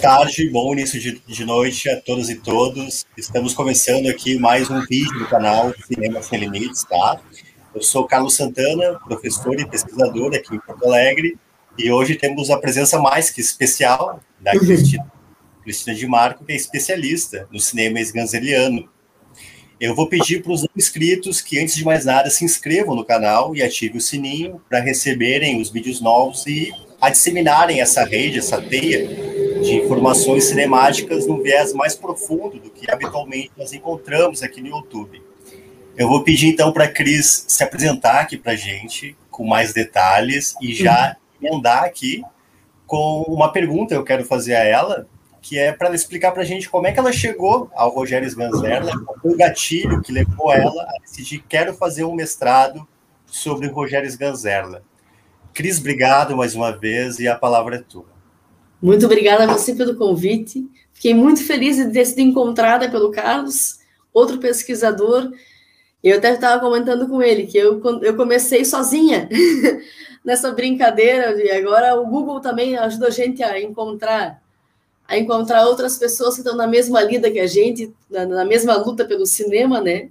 Boa tarde, bom início de, de, noite a todos e todos. Estamos começando aqui mais um vídeo do canal Cinema Sem Limites, tá? Eu sou Carlos Santana, professor e pesquisador aqui em Porto Alegre, e hoje temos a presença mais que especial da uhum. Cristina, Cristina de Marco, que é especialista no cinema esganzeliano. Eu vou pedir para os inscritos que, antes de mais nada, se inscrevam no canal e ativem o sininho para receberem os vídeos novos e a disseminarem essa rede, essa teia de informações cinemáticas num viés mais profundo do que habitualmente nós encontramos aqui no YouTube. Eu vou pedir então para a Cris se apresentar aqui para a gente com mais detalhes e já uhum. emendar aqui com uma pergunta que eu quero fazer a ela, que é para ela explicar para a gente como é que ela chegou ao Rogério foi o gatilho que levou ela a decidir quero fazer um mestrado sobre o Rogério Sganzerla. Cris, obrigado mais uma vez e a palavra é tua. Muito obrigada a você pelo convite. Fiquei muito feliz de ter sido encontrada pelo Carlos, outro pesquisador. Eu até estava comentando com ele que eu, eu comecei sozinha nessa brincadeira e agora o Google também ajuda a gente a encontrar a encontrar outras pessoas que estão na mesma lida que a gente, na, na mesma luta pelo cinema, né?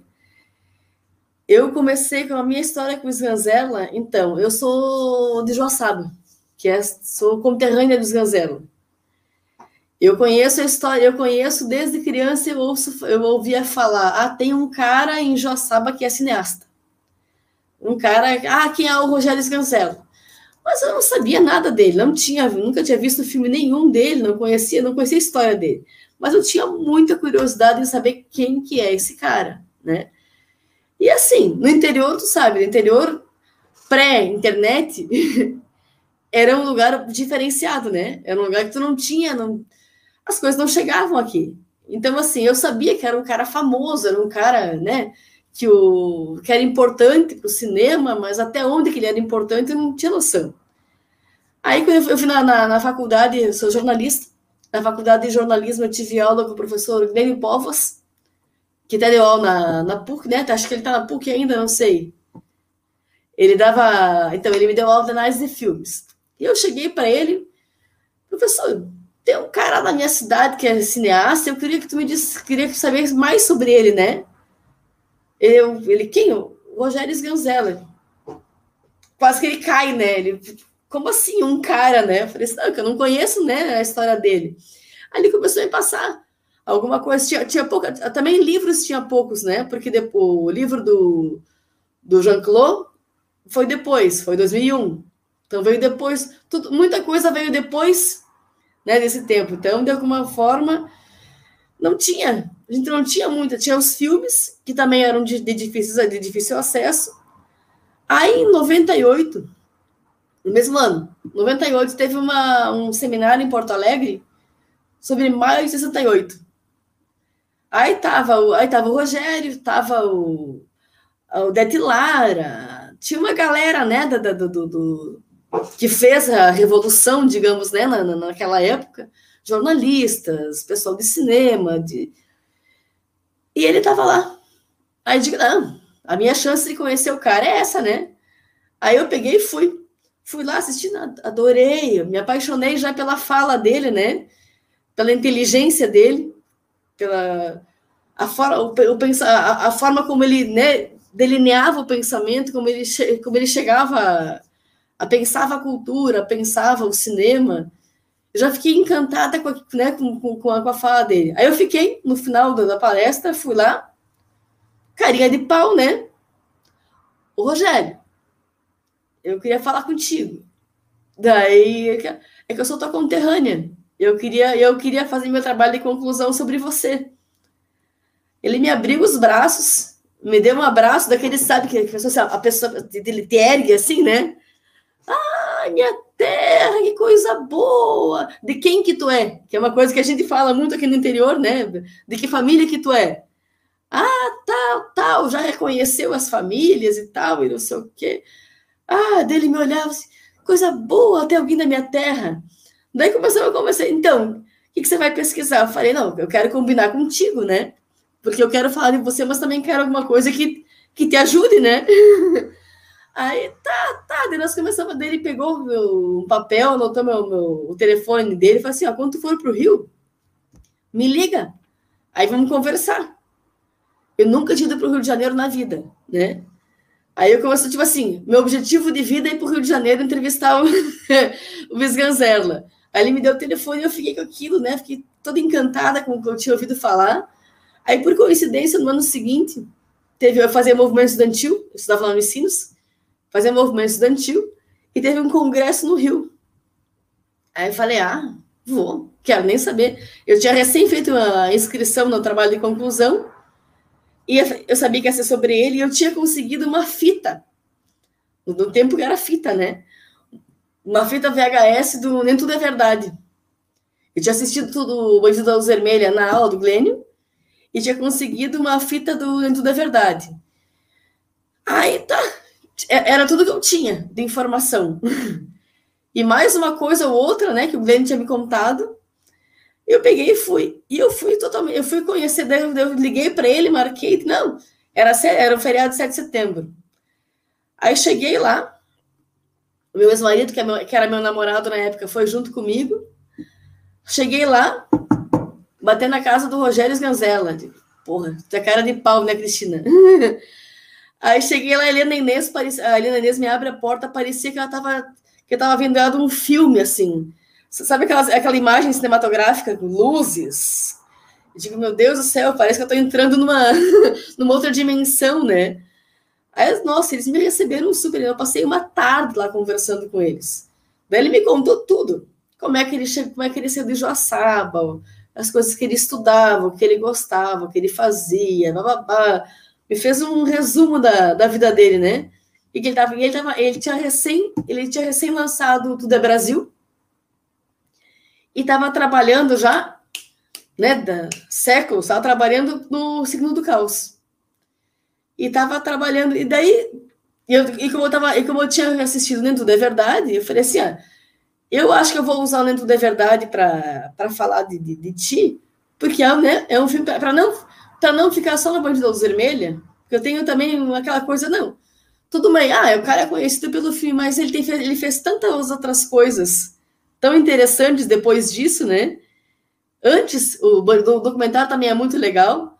Eu comecei com a minha história com o Sganzerla, então, eu sou de Joaçaba, que é, sou conterrânea do Sganzerla. Eu conheço a história, eu conheço desde criança, eu, ouço, eu ouvia falar, ah, tem um cara em Joaçaba que é cineasta. Um cara, ah, quem é o Rogério Sganzerla? Mas eu não sabia nada dele, não tinha, nunca tinha visto filme nenhum dele, não conhecia, não conhecia a história dele. Mas eu tinha muita curiosidade em saber quem que é esse cara, né? E assim, no interior, tu sabe, no interior pré-internet, era um lugar diferenciado, né? Era um lugar que tu não tinha, não... as coisas não chegavam aqui. Então, assim, eu sabia que era um cara famoso, era um cara, né, que, o, que era importante para o cinema, mas até onde que ele era importante eu não tinha noção. Aí, quando eu fui na, na, na faculdade, eu sou jornalista, na faculdade de jornalismo eu tive aula com o professor Glênio Povas, que até deu aula na, na PUC, né? Acho que ele está na PUC ainda, não sei. Ele dava. Então, ele me deu aula de análise de filmes. E eu cheguei para ele, professor, tem um cara na minha cidade que é cineasta, eu queria que tu me disse, queria saber mais sobre ele, né? Eu, ele, quem? O Rogério Sganzella. Quase que ele cai, né? Ele, como assim, um cara, né? Eu falei assim, não, que eu não conheço, né, a história dele. Aí ele começou a me passar alguma coisa. Tinha, tinha pouca, também livros tinha poucos, né? Porque depois, o livro do, do Jean-Claude foi depois, foi 2001. Então veio depois, tudo, muita coisa veio depois né, desse tempo. Então, de alguma forma, não tinha. A gente não tinha muita. Tinha os filmes, que também eram de, de, difícil, de difícil acesso. Aí, em 98, no mesmo ano, 98, teve uma, um seminário em Porto Alegre sobre maio de 68. Aí tava, aí tava o Rogério, tava o, o Dete Lara, tinha uma galera, né, do, do, do, que fez a revolução, digamos, né, na, naquela época, jornalistas, pessoal de cinema, de... e ele tava lá. Aí digo, não, a minha chance de conhecer o cara é essa, né? Aí eu peguei e fui. Fui lá assistindo, adorei, me apaixonei já pela fala dele, né? Pela inteligência dele pela a forma, o, o, a, a forma como ele né, delineava o pensamento, como ele, como ele chegava pensava a cultura, pensava o cinema. Eu já fiquei encantada com a, né, com, com, com, a, com a fala dele. Aí eu fiquei, no final da, palestra, fui lá, carinha de pau, né? O Rogério, eu queria falar contigo. Daí, é, é que eu sou tua conterrânea. Eu queria, eu queria fazer meu trabalho de conclusão sobre você. Ele me abriu os braços, me deu um abraço daquele, sabe, que a pessoa, a pessoa te ergue assim, né? Minha terra, que coisa boa! De quem que tu é? Que é uma coisa que a gente fala muito aqui no interior, né? De que família que tu é? Ah, tal, tal, já reconheceu as famílias e tal, e não sei o quê. Ah, dele me olhava assim, coisa boa, tem alguém na minha terra. Daí começou a conversar. Então, o que, que você vai pesquisar? Eu falei, não, eu quero combinar contigo, né? Porque eu quero falar de você, mas também quero alguma coisa que, que te ajude, né? Aí, tá, tá. Daí nós começamos, dele pegou meu, um papel, anotou meu, meu, o telefone dele falou assim: ó, quando tu for pro Rio, me liga. Aí vamos conversar. Eu nunca tinha ido pro Rio de Janeiro na vida, né? Aí eu comecei, tipo assim, meu objetivo de vida é ir pro Rio de Janeiro entrevistar o, o Visganzerla. Aí ele me deu o telefone e eu fiquei com aquilo, né? Fiquei toda encantada com o que eu tinha ouvido falar. Aí, por coincidência, no ano seguinte, teve eu fazer movimento estudantil, eu estudava lá no Ensinos, fazer movimento estudantil, e teve um congresso no Rio. Aí eu falei, ah, vou, quero nem saber. Eu tinha recém feito uma inscrição no trabalho de conclusão, e eu sabia que ia ser sobre ele, e eu tinha conseguido uma fita, no tempo que era fita, né? Uma fita VHS do Nem Tudo é Verdade. Eu tinha assistido tudo o Bandido da Luz Vermelha na aula do Glênio, e tinha conseguido uma fita do Nem Tudo é Verdade. Aí tá, era tudo que eu tinha de informação. E mais uma coisa ou outra, né, que o Glenn tinha me contado. Eu peguei e fui. E eu fui totalmente, eu fui conhecer, eu liguei para ele, marquei, não, era era o feriado de 7 de setembro. Aí cheguei lá, meu ex-marido, que, é que era meu namorado na época, foi junto comigo. Cheguei lá, batendo na casa do Rogério Sganzella. Porra, tem cara de pau, né, Cristina? Aí cheguei lá, a Helena Inês, a Helena Inês me abre a porta, parecia que ela tava, que eu tava vendo um filme, assim. Sabe aquela, aquela imagem cinematográfica com luzes? Eu digo, meu Deus do céu, parece que eu tô entrando numa, numa outra dimensão, né? Aí, nossa, eles me receberam super. Eu passei uma tarde lá conversando com eles. Daí ele me contou tudo. Como é que ele chegou, como é que ele saiu de Joaçaba, as coisas que ele estudava, o que ele gostava, o que ele fazia, bababá me fez um resumo da, da vida dele, né? E que ele tava, ele, tava, ele tinha recém, ele tinha recém lançado Tudo é Brasil e estava trabalhando já, né, da séculos, estava trabalhando no Signo do Caos. E estava trabalhando, e daí, e, eu, e, como eu tava, e como eu tinha assistido Tudo é Verdade, eu falei assim, ah, eu acho que eu vou usar o Tudo é Verdade para falar de, de, de, ti, porque é, né, é um filme para não para não ficar só na Bandida Luz Vermelha, porque eu tenho também aquela coisa, não. Tudo bem, ah, o cara é conhecido pelo filme, mas ele, tem, ele fez tantas outras coisas tão interessantes depois disso, né? Antes, o, o documentário também é muito legal.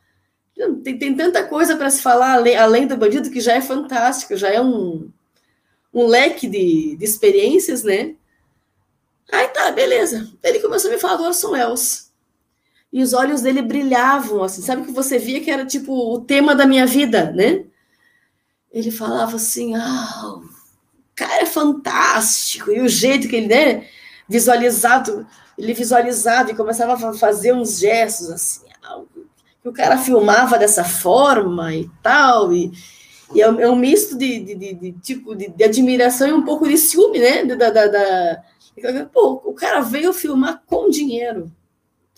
Tem, tem tanta coisa para se falar além, além, do bandido que já é fantástico, já é um, um leque de, de experiências, né? Aí tá, beleza. Ele começou a me falar do Orson Welles e os olhos dele brilhavam, assim, sabe que você via que era tipo o tema da minha vida, né? Ele falava assim, ah, o cara é fantástico, e o jeito que ele, né, visualizado, ele visualizava e começava a fazer uns gestos assim, ah, o cara filmava dessa forma e tal, e, e é, um, é misto de, de, de, de tipo de, admiração e um pouco de ciúme, né? Da, da, da, Pô, o cara veio filmar com dinheiro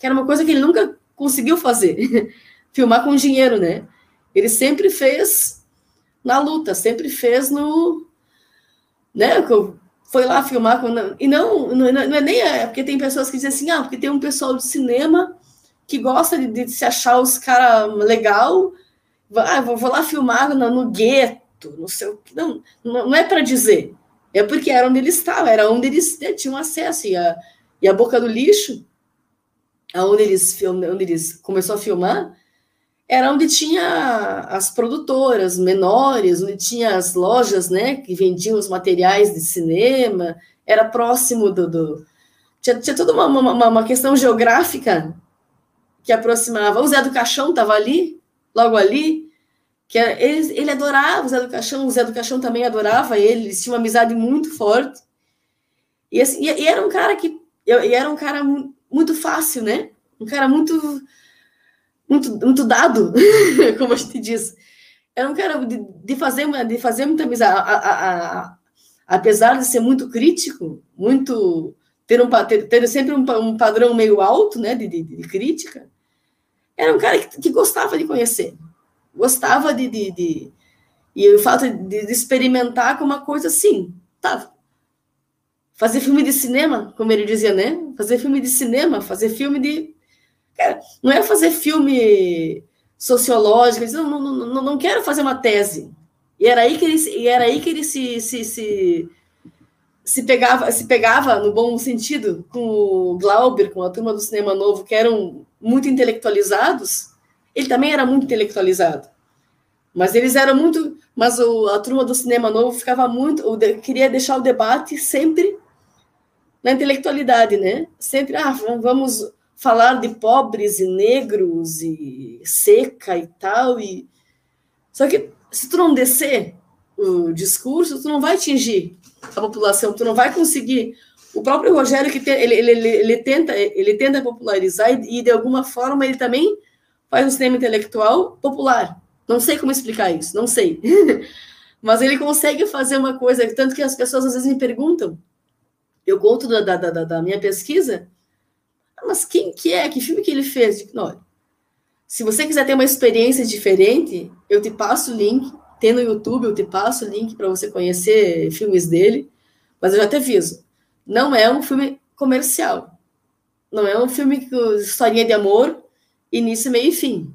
que era uma coisa que ele nunca conseguiu fazer, filmar com dinheiro, né? Ele sempre fez na luta, sempre fez no, né? Foi lá filmar com, e não, não, não é nem é, porque tem pessoas que dizem assim, ah, porque tem um pessoal de cinema que gosta de, de se achar os caras legal, ah, vou, vou lá filmar no, no gueto, no seu, não, não é para dizer, é porque era onde ele estava, era onde eles né, tinham acesso e a, e a boca do lixo onde eles, onde eles começou a filmar, era onde tinha as produtoras menores, onde tinha as lojas, né, que vendiam os materiais de cinema, era próximo do... do... Tinha, tinha toda uma, uma, uma, questão geográfica que aproximava. O Zé do Caixão estava ali, logo ali, que era, ele, ele adorava o Zé do Caixão, o Zé do Caixão também adorava ele, eles tinham uma amizade muito forte. E, assim, e, e era um cara que... E era um cara muito fácil, né? Um cara muito, muito, muito dado, como a gente diz. Era um cara de, de fazer, de fazer muita amizade. A, a, a, apesar de ser muito crítico, muito ter, um, ter, ter sempre um, um, padrão meio alto, né, de, de, de crítica, era um cara que, que, gostava de conhecer, gostava de, de, de e o fato de, de, experimentar com uma coisa assim, tá, fazer filme de cinema, como ele dizia, né? Fazer filme de cinema, fazer filme de. Cara, não é fazer filme sociológico, não, não, não, não quero fazer uma tese. E era aí que ele, e era aí que ele se, se, se, se, pegava, se pegava, no bom sentido, com o Glauber, com a turma do Cinema Novo, que eram muito intelectualizados. Ele também era muito intelectualizado. Mas eles eram muito. Mas o, a turma do Cinema Novo ficava muito. queria deixar o debate sempre na intelectualidade, né? Sempre, ah, vamos falar de pobres e negros e seca e tal. E... Só que se tu não descer o discurso, tu não vai atingir a população, tu não vai conseguir. O próprio Rogério que tem, ele, ele, ele, ele, tenta ele tenta popularizar e, e de alguma forma ele também faz um cinema intelectual popular. Não sei como explicar isso, não sei. Mas ele consegue fazer uma coisa, tanto que as pessoas às vezes me perguntam, eu conto da, da, da, da minha pesquisa, mas quem que é? Que filme que ele fez? Não, se você quiser ter uma experiência diferente, eu te passo o link, tem no YouTube, eu te passo o link para você conhecer filmes dele, mas eu já te aviso, não é um filme comercial, não é um filme com historinha de amor, início, meio e fim.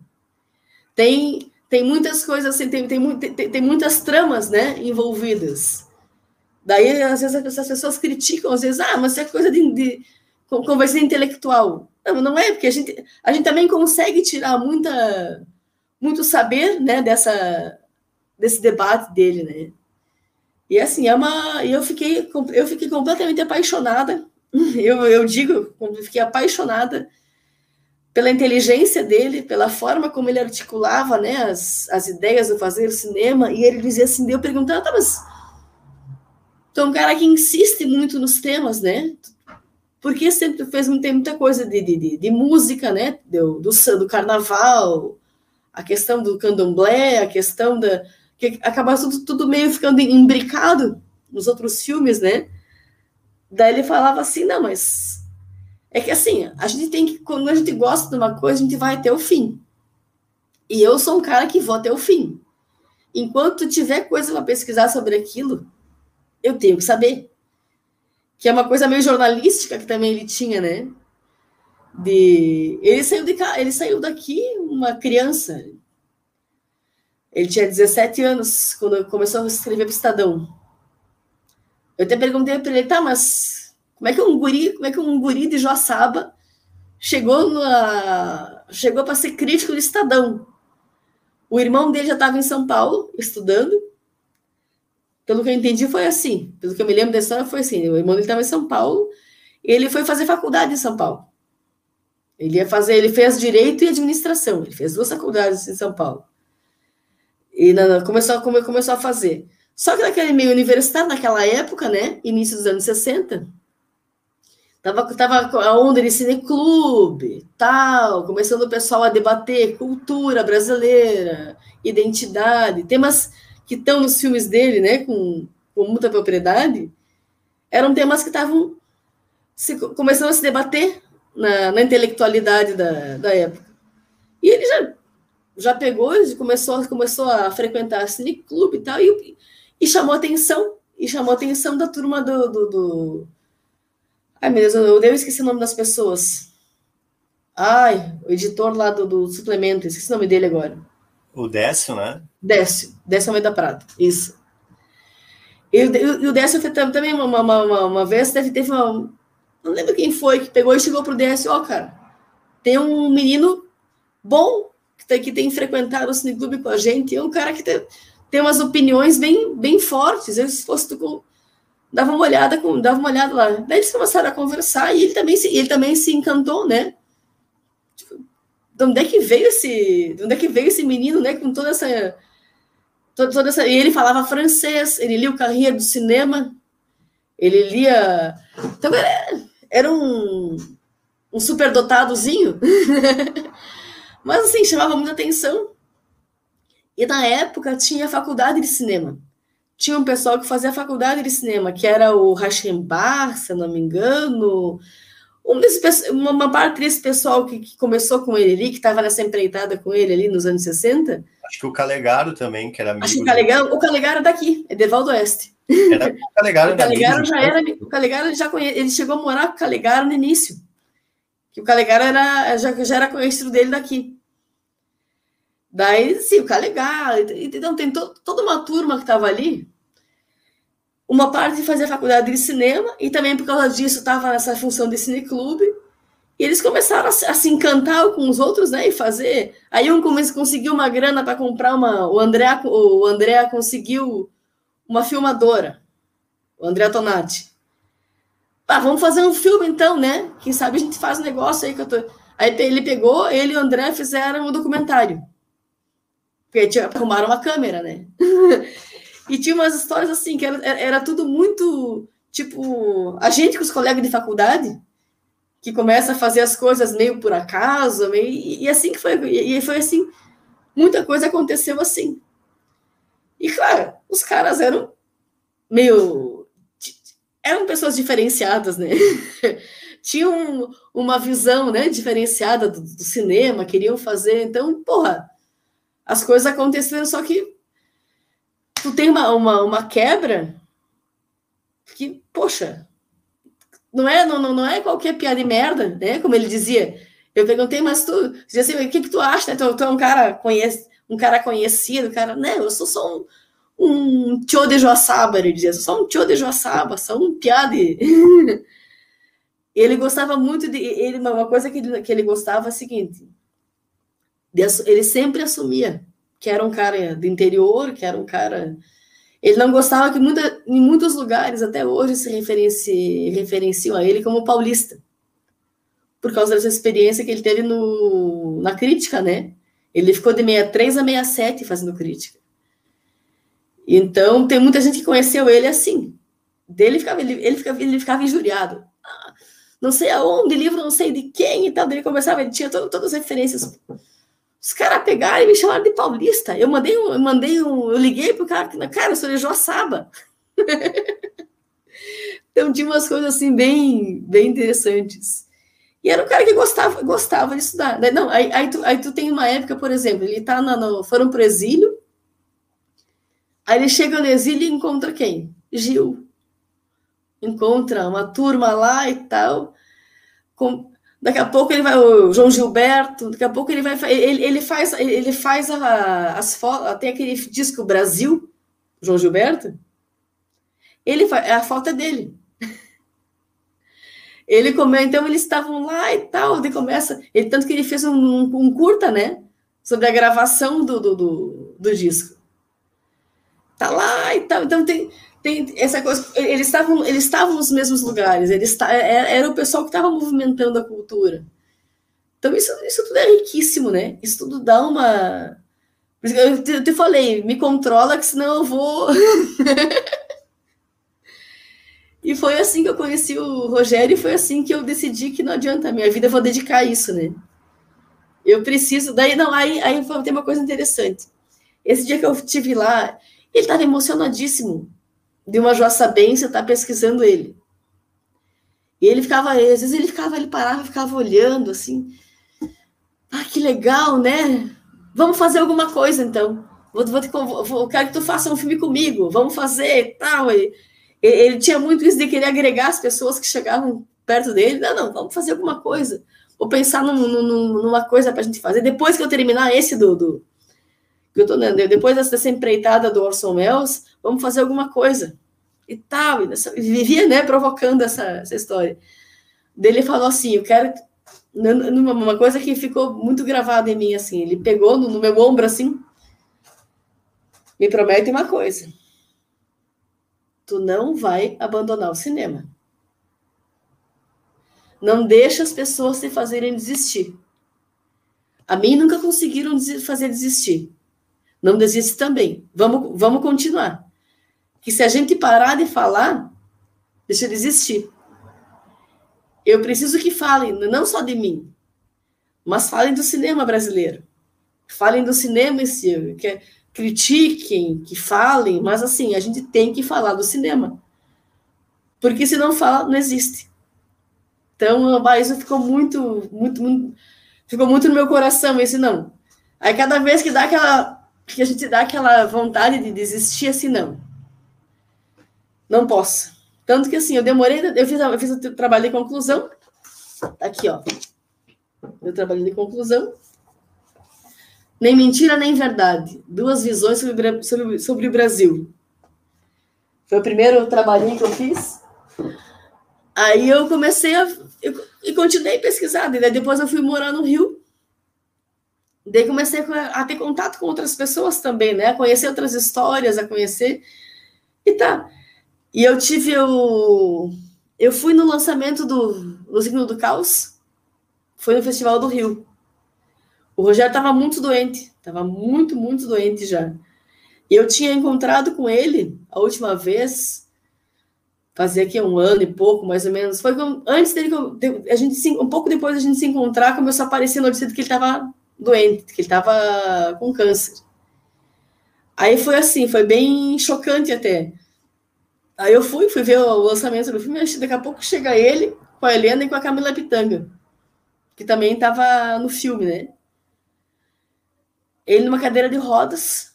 Tem, tem muitas coisas assim, tem, tem, tem, tem muitas tramas né, envolvidas. Daí, às vezes, as pessoas criticam, às vezes, ah, mas é coisa de, de conversa intelectual. Não, não é, porque a gente, a gente também consegue tirar muita, muito saber né, dessa, desse debate dele, né? E assim, é uma. Eu fiquei, eu fiquei completamente apaixonada. Eu, eu digo, fiquei apaixonada pela inteligência dele, pela forma como ele articulava né, as, as ideias do fazer cinema, e ele dizia assim, eu perguntava, tá, mas Tu é um cara que insiste muito nos temas, né? Porque sempre fez tem muita coisa de, de, de música, né? Do, do, do, carnaval, a questão do candomblé, a questão da. que acaba tudo, tudo meio ficando imbricado nos outros filmes, né? Daí ele falava assim: não, mas é que assim, a gente tem que, quando a gente gosta de uma coisa, a gente vai até o fim. E eu sou um cara que vou até o fim. Enquanto tiver coisa para pesquisar sobre aquilo, eu tenho que saber. Que é uma coisa meio jornalística que também ele tinha, né? De ele saiu de cá, ele saiu daqui uma criança. Ele tinha 17 anos quando começou a escrever para o Estadão. Eu até perguntei para ele, tá, mas como é que um guri, como é que um guri de Joaçaba chegou na, chegou para ser crítico do Estadão? O irmão dele já estava em São Paulo estudando pelo que eu entendi, foi assim. Pelo que eu me lembro da história, foi assim. O irmão estava em São Paulo, ele foi fazer faculdade em São Paulo. Ele ia fazer, ele fez direito e administração. Ele fez duas faculdades em São Paulo. E começou, começou a fazer. Só que naquele meio universitário, naquela época, né, início dos anos 60, tava, tava a onda de cineclube, tal, começando o pessoal a debater cultura brasileira, identidade, temas que estão nos filmes dele, né, com, com muita propriedade, eram temas que estavam começando a se debater na, na intelectualidade da, da época. E ele já, já pegou, começou, começou a frequentar cineclube e tal, e, e chamou atenção, e chamou atenção da turma do, do, do... Ai, meu Deus, eu, eu esqueci o nome das pessoas. Ai, o editor lá do, do suplemento, esqueci o nome dele agora. O Décio, né? Décio, Décio Almeida Prado, isso. E, e o Décio também, uma, uma, uma, uma vez, teve, teve uma. Não lembro quem foi que pegou e chegou pro Décio: Ó, oh, cara, tem um menino bom que tem, que tem frequentado o cineclube com a gente, é um cara que tem, tem umas opiniões bem, bem fortes. Eu, se fosse tu, dava uma olhada, com, dava uma olhada lá. Daí eles começaram a conversar e ele também se, ele também se encantou, né? De onde é que veio esse, de onde é que veio esse menino, né, com toda essa, toda, toda essa, e ele falava francês, ele lia o Carreira do cinema, ele lia, então era, era um, um superdotadozinho, mas assim, chamava muita atenção, e na época tinha faculdade de cinema, tinha um pessoal que fazia faculdade de cinema, que era o Rachenbach, se não me engano, um desse, uma parte desse pessoal que, que, começou com ele ali, que estava nessa empreitada com ele ali nos anos 60. Acho que o Calegaro também, que era amigo. Acho que o Calegaro, o Calegaro é daqui, é de Valdo Oeste. Era, o Calegaro, o Calegaro já era, o Calegaro já conhe, ele chegou a morar com o Calegaro no início. Que o Calegaro era, já, já era conhecido dele daqui. Daí, sim, o cara legal. Então, tem to, toda uma turma que estava ali. Uma parte de fazer faculdade de cinema, e também por causa disso estava nessa função de cineclube. E eles começaram a, a, se encantar com os outros, né? E fazer. Aí um conseguiu uma grana para comprar uma. O André, o André conseguiu uma filmadora. O André Tonati. Ah, vamos fazer um filme então, né? Quem sabe a gente faz um negócio aí que eu tô. Aí ele pegou, ele e o André fizeram um documentário. Porque tinha, arrumaram uma câmera, né? e tinha umas histórias assim, que era, era tudo muito. Tipo, a gente com os colegas de faculdade, que começa a fazer as coisas meio por acaso, meio, e, e assim que foi. E, e foi assim. Muita coisa aconteceu assim. E, claro, os caras eram meio. eram pessoas diferenciadas, né? Tinham uma visão né, diferenciada do, do, cinema, queriam fazer. Então, porra, as coisas aconteceram, só que tu tem uma, uma, uma quebra que, poxa, não é, não, não é qualquer piada de merda, né? Como ele dizia. Eu perguntei, mas tu, dizia assim, o que, que tu acha? Né? Tu, tu é um cara conhece, um cara conhecido, cara, né? Eu sou só um, um tio de Joaçaba, ele dizia, só um tio de Joaçaba, só um piade. ele gostava muito de. Ele, uma coisa que ele, que ele gostava é a seguinte: ele sempre assumia que era um cara do interior, que era um cara. Ele não gostava que muita, em muitos lugares, até hoje, se referenci, referenciam a ele como paulista. Por causa dessa experiência que ele teve no, na crítica, né? Ele ficou de 63 a 67 fazendo crítica. Então, tem muita gente que conheceu ele assim. Dele ficava, ele, ele, ficava, ele ficava injuriado. Ah, não sei aonde, livro não sei de quem e tal. Começava, ele tinha todo, todas as referências. Os caras pegaram e me chamaram de paulista. Eu mandei um, eu mandei um, eu liguei pro cara, cara, eu sou de Joaçaba. então tinha umas coisas assim bem, bem interessantes. E era um cara que gostava, gostava de estudar. Não, aí, aí, tu, aí tu tem uma época, por exemplo, ele tá na, no, foram pro exílio, aí ele chega no exílio e encontra quem? Gil. Encontra uma turma lá e tal. Com, daqui a pouco ele vai, o João Gilberto, daqui a pouco ele vai, ele, ele faz, ele faz a, as fotos, tem aquele disco Brasil, João Gilberto, ele faz, a foto é dele. Ele comeu, então eles estavam lá e tal, ele começa, ele, tanto que ele fez um, um, um curta, né, sobre a gravação do, do, do, do, disco. Tá lá e tal, então tem, tem essa coisa, eles estavam, eles estavam nos mesmos lugares, eles é, é, era o pessoal que estava movimentando a cultura. Então isso, isso tudo é riquíssimo, né? Isso tudo dá uma... Eu te, eu te falei, me controla que senão eu vou... E foi assim que eu conheci o Rogério e foi assim que eu decidi que não adianta, a minha vida eu vou dedicar a isso, né? Eu preciso. Daí, não, aí, aí tem uma coisa interessante. Esse dia que eu estive lá, ele estava emocionadíssimo de uma joaçabense estar tá pesquisando ele. E ele ficava, às vezes ele ficava, ele parava, ficava olhando assim. Ah, que legal, né? Vamos fazer alguma coisa então. Vou, vou, vou, quero que tu faça um filme comigo. Vamos fazer tal. E, ele tinha muito isso de querer agregar as pessoas que chegavam perto dele. Não, não, vamos fazer alguma coisa. Vou pensar num, num, numa coisa para a gente fazer. Depois que eu terminar esse do. do que eu tô dando, depois dessa empreitada do Orson Welles, vamos fazer alguma coisa. E tal. E nessa, vivia, né, provocando essa, essa história. Dele falou assim: eu quero. Uma coisa que ficou muito gravada em mim, assim. Ele pegou no, no meu ombro, assim. Me promete uma coisa tu não vai abandonar o cinema. Não deixa as pessoas te fazerem desistir. A mim nunca conseguiram fazer desistir. Não desiste também. Vamos, vamos continuar. Que se a gente parar de falar, deixa eu desistir. Eu preciso que falem, não só de mim, mas falem do cinema brasileiro. Falem do cinema esse que é critiquem, que falem, mas assim, a gente tem que falar do cinema. Porque se não fala, não existe. Então, isso ficou muito, muito, muito, ficou muito no meu coração, esse não. Aí cada vez que dá aquela, que a gente dá aquela vontade de desistir, assim, não. Não posso. Tanto que assim, eu demorei, eu fiz, eu fiz o trabalho de conclusão, tá aqui, ó. Eu trabalho de conclusão, Nem mentira, nem verdade. Duas visões sobre, sobre, sobre o Brasil. Foi o primeiro trabalhinho que eu fiz. Aí eu comecei a. Eu, e continuei pesquisando. E depois eu fui morar no Rio. Daí comecei a, a ter contato com outras pessoas também, né? A conhecer outras histórias, a conhecer. E tá. E eu tive o. Eu fui no lançamento do, do Signo do Caos. Foi no Festival do Rio. O Rogério estava muito doente, estava muito, muito doente já. E eu tinha encontrado com ele a última vez, fazia aqui um ano e pouco, mais ou menos. Foi antes dele, a gente um pouco depois da gente se encontrar, começou a aparecer notícia de que ele estava doente, que ele estava com câncer. Aí foi assim, foi bem chocante até. Aí eu fui, fui ver o lançamento do filme, daqui a pouco chega ele com a Helena e com a Camila Pitanga, que também estava no filme, né? Ele numa cadeira de rodas.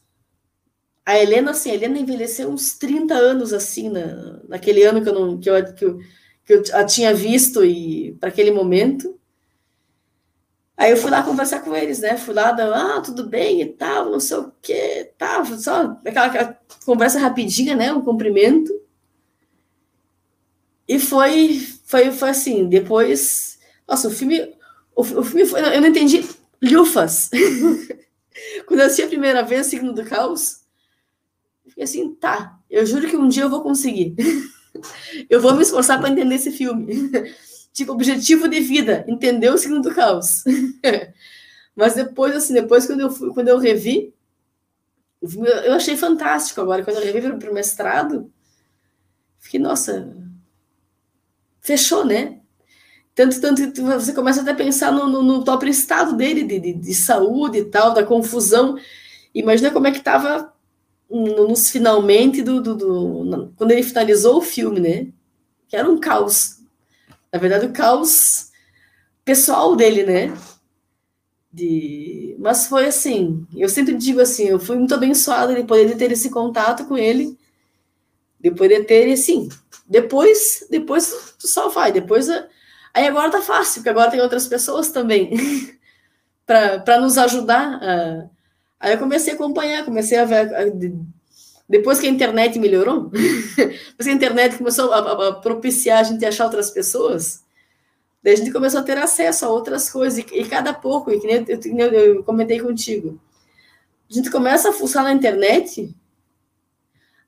A Helena, assim, a Helena envelheceu uns 30 anos, assim, na, naquele ano que eu, não, que eu, que eu, que eu a tinha visto e para aquele momento. Aí eu fui lá conversar com eles, né? Fui lá, ah, tudo bem e tal, não sei o quê, tal, só aquela, aquela conversa rapidinha, né? Um cumprimento. E foi, foi, foi assim, depois. Nossa, o filme. O, o filme foi. Eu não entendi lufas. Quando eu assisti a primeira vez, Signo do Caos, fiquei assim, tá, eu juro que um dia eu vou conseguir. eu vou me esforçar para entender esse filme. Tipo, objetivo de vida, entender o Signo do Caos. Mas depois, assim, depois quando eu, fui, quando eu revi, eu achei fantástico agora. Quando eu revi para o mestrado, fiquei, nossa, fechou, né? Tanto, tanto que você começa até a pensar no, no, no próprio estado dele, de, de, de, saúde e tal, da confusão. Imagina como é que estava nos finalmente do, do, do, quando ele finalizou o filme, né? Que era um caos. Na verdade, o caos pessoal dele, né? De... Mas foi assim, eu sempre digo assim, eu fui muito abençoada de poder ter esse contato com ele, de poder ter, assim, depois, depois só vai, depois Aí agora tá fácil, porque agora tem outras pessoas também para nos ajudar. A... Aí eu comecei a acompanhar, comecei a ver. Depois que a internet melhorou, depois que a internet começou a, a, propiciar a gente achar outras pessoas, daí a gente começou a ter acesso a outras coisas, e, e cada pouco, e que nem eu, eu, eu comentei contigo, a gente começa a fuçar na internet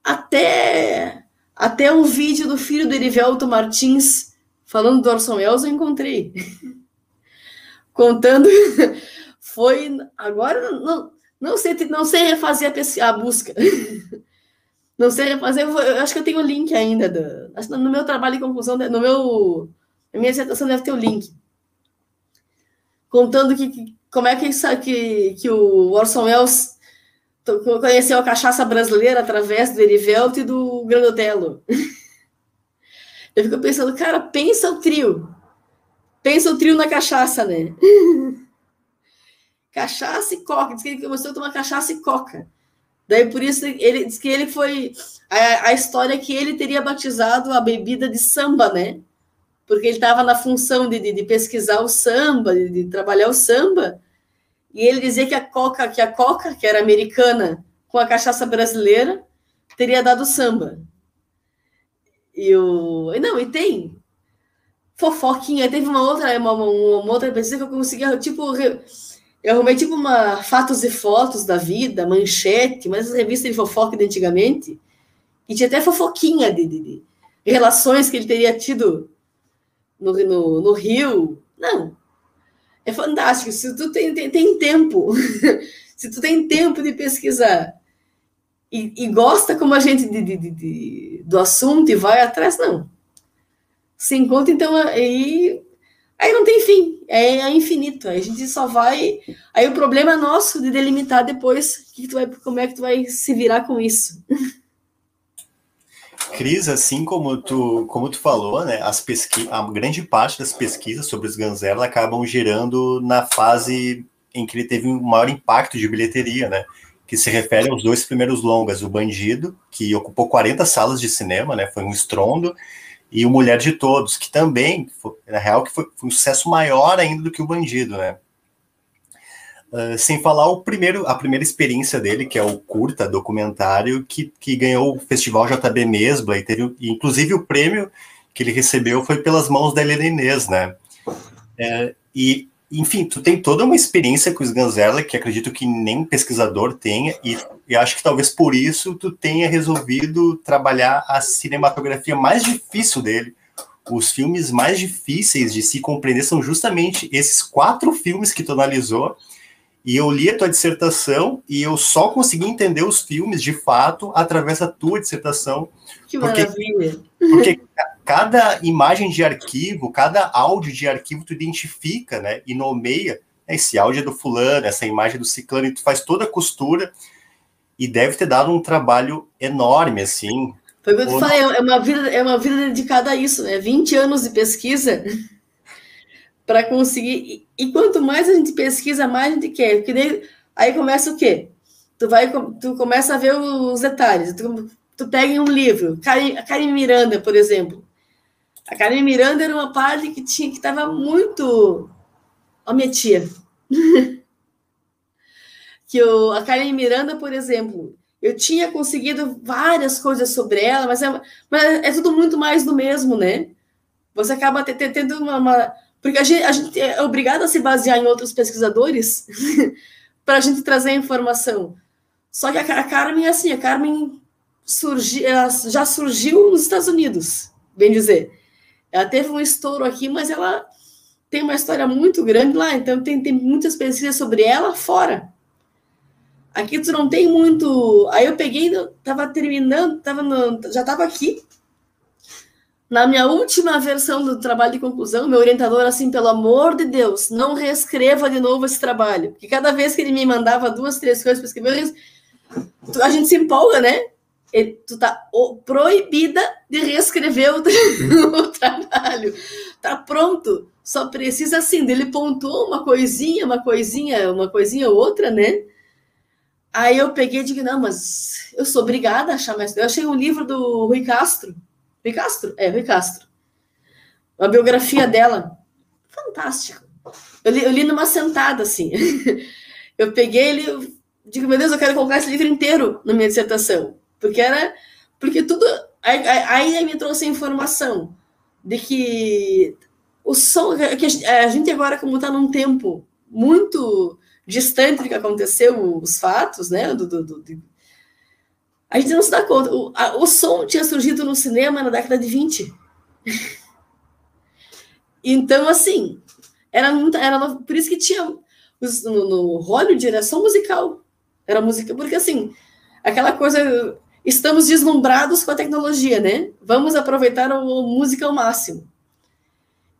até, até um vídeo do filho do Erivelto Martins falando do Orson Welles, eu encontrei. Contando. Foi. Agora, não, não, sei, não sei refazer a, a busca. Não sei refazer. Eu, acho que eu tenho o link ainda. Do, no meu trabalho de conclusão, no meu. Na minha dissertação deve ter o link. Contando que, que como é que, que, que o Orson Welles conheceu a cachaça brasileira através do Erivelto e do Grandotelo. Eu fico pensando, cara, pensa o trio. Pensa o trio na cachaça, né? cachaça e coca. Diz que ele começou a tomar cachaça e coca. Daí por isso ele diz que ele foi. A, a história é que ele teria batizado a bebida de samba, né? Porque ele estava na função de, de, de, pesquisar o samba, de, de, trabalhar o samba. E ele dizia que a coca, que a coca, que era americana, com a cachaça brasileira, teria dado samba. E o. Não, e tem fofoquinha. Teve uma outra, uma, uma, uma outra pesquisa que eu conseguia, tipo, eu arrumei tipo uma fatos e fotos da vida, manchete, mas as revistas de fofoca de antigamente, e tinha até fofoquinha de, de, de relações que ele teria tido no, no, no, Rio. Não. É fantástico. Se tu tem, tem, tem tempo, se tu tem tempo de pesquisar e, e gosta como a gente de, de, do assunto e vai atrás, não. Se encontra, então, aí, aí não tem fim, é, é infinito. A gente só vai. Aí o problema é nosso de delimitar depois que tu vai, como é que tu vai se virar com isso. Cris, assim como tu, como tu falou, né, as pesqui a grande parte das pesquisas sobre os Ganzela acabam girando na fase em que ele teve um maior impacto de bilheteria, né? que se refere aos dois primeiros longas, o Bandido, que ocupou 40 salas de cinema, né, foi um estrondo, e o Mulher de Todos, que também, foi, na real, que foi, foi, um sucesso maior ainda do que o Bandido, né. Uh, sem falar o primeiro, a primeira experiência dele, que é o curta documentário, que, que ganhou o Festival JB Mesbla e teve, inclusive, o prêmio que ele recebeu foi pelas mãos da Helena Inês, né? É, e, enfim, tu tem toda uma experiência com os Ganzella que acredito que nem pesquisador tenha, e, e acho que talvez por isso tu tenha resolvido trabalhar a cinematografia mais difícil dele, os filmes mais difíceis de se compreender são justamente esses quatro filmes que tu analisou e eu li a tua dissertação e eu só consegui entender os filmes de fato através da tua dissertação. Que porque, maravilha! Porque cada imagem de arquivo, cada áudio de arquivo tu identifica, né? E nomeia né, esse áudio é do fulano, essa imagem é do ciclano, e tu faz toda a costura e deve ter dado um trabalho enorme, assim. Foi o que eu falei, é uma vida, é uma vida dedicada a isso, né? 20 anos de pesquisa para conseguir. E, quanto mais a gente pesquisa, mais a gente quer. Porque daí, aí começa o quê? Tu vai, tu começa a ver os detalhes. Tu, tu pega um livro, a Karen Miranda, por exemplo. A Karen Miranda era uma parte que tinha que estava muito. Ó, oh, minha tia. Que eu, a Karen Miranda, por exemplo, eu tinha conseguido várias coisas sobre ela, mas é, mas é tudo muito mais do mesmo, né? Você acaba tendo uma, uma porque a gente, a gente é obrigado a se basear em outros pesquisadores para a gente trazer a informação. Só que a, a Carmen é assim, a Carmen surgi, já surgiu nos Estados Unidos, bem dizer. Ela teve um estouro aqui, mas ela tem uma história muito grande lá, então tem, tem muitas pesquisas sobre ela fora. Aqui tu não tem muito. Aí eu peguei, tava terminando, tava no, já estava aqui, na minha última versão do trabalho de conclusão, meu orientador, assim, pelo amor de Deus, não reescreva de novo esse trabalho. Porque cada vez que ele me mandava duas, três coisas para escrever, a gente se empolga, né? Tu tá proibida de reescrever o, o, trabalho. Tá pronto. Só precisa assim, ele pontuou uma coisinha, uma coisinha, uma coisinha ou outra, né? Aí eu peguei e digo, não, mas eu sou obrigada a achar mais. Eu achei um livro do Rui Castro, Rui Castro? É, Rui Castro. A biografia dela. Fantástico. Eu li, eu li numa sentada, assim. eu peguei ele, digo, meu Deus, eu quero colocar esse livro inteiro na minha dissertação. Porque era. Porque tudo. Aí, aí me trouxe a informação de que o som. Que a gente agora, como está num tempo muito distante do que aconteceu, os fatos, né? Do, do, do, a gente não se dá conta. O, a, o som tinha surgido no cinema na década de 20. então, assim, era muito. Era, por isso que tinha os, no, no Hollywood direção musical. Era música, porque assim, aquela coisa. Estamos deslumbrados com a tecnologia, né? Vamos aproveitar a música ao máximo.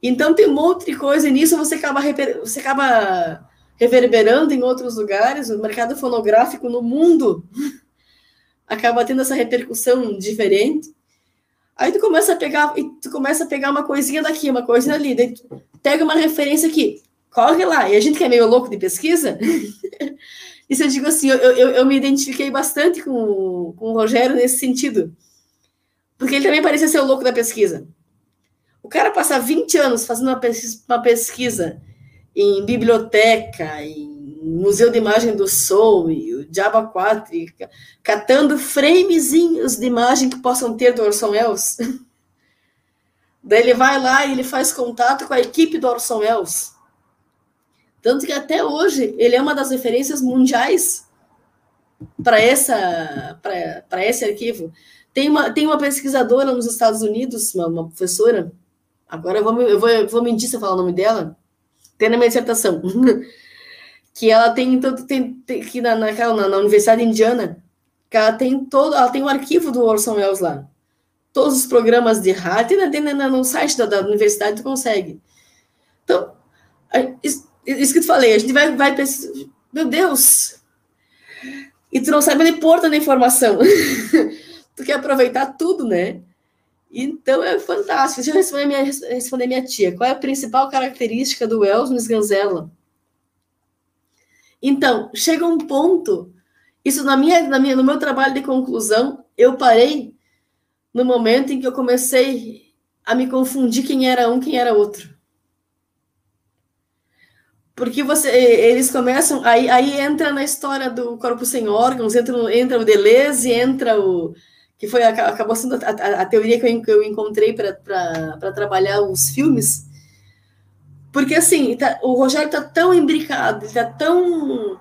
Então tem um monte de coisa, e nisso você acaba, você acaba reverberando em outros lugares, o mercado fonográfico no mundo acaba tendo essa repercussão diferente. Aí tu começa a pegar, e tu começa a pegar uma coisinha daqui, uma coisinha ali, daí tu pega uma referência aqui, corre lá. E a gente que é meio louco de pesquisa, isso eu digo assim, eu, eu, eu me identifiquei bastante com, com o Rogério nesse sentido. Porque ele também parecia ser o louco da pesquisa. O cara passa 20 anos fazendo uma pesquisa, uma pesquisa em biblioteca, em Museu de Imagem do Som e o Diaba 4, e catando framezinhos de imagem que possam ter do Orson Welles. Daí ele vai lá e ele faz contato com a equipe do Orson Welles. Tanto que até hoje ele é uma das referências mundiais para essa para esse arquivo. Tem uma, tem uma pesquisadora nos Estados Unidos, uma, uma professora, agora eu vou, eu vou, eu vou mentir se eu falar o nome dela, tem na minha dissertação. que ela tem tanto tem, tem que na, naquela, na, na Universidade Indiana, que ela tem todo, ela tem um arquivo do Orson Welles lá. Todos os programas de rádio, tem, tem no site da, da universidade tu consegue. Então, isso, isso que tu falei, a gente vai, vai pensar, meu Deus, e tu não sabe nem pôr da informação. tu quer aproveitar tudo, né? Então é fantástico. Deixa eu responder minha, responder minha tia. Qual é a principal característica do Wells no Sganzella? Então, chega um ponto, isso na minha, na minha, no meu trabalho de conclusão, eu parei no momento em que eu comecei a me confundir quem era um, quem era outro. porque você, eles começam, aí, aí entra na história do corpo sem órgãos, entra, entra o Deleuze, entra o, que foi, acabou sendo a, a, a teoria que eu, que eu encontrei para trabalhar os filmes, porque assim, tá, o Rogério está tão imbricado, está tão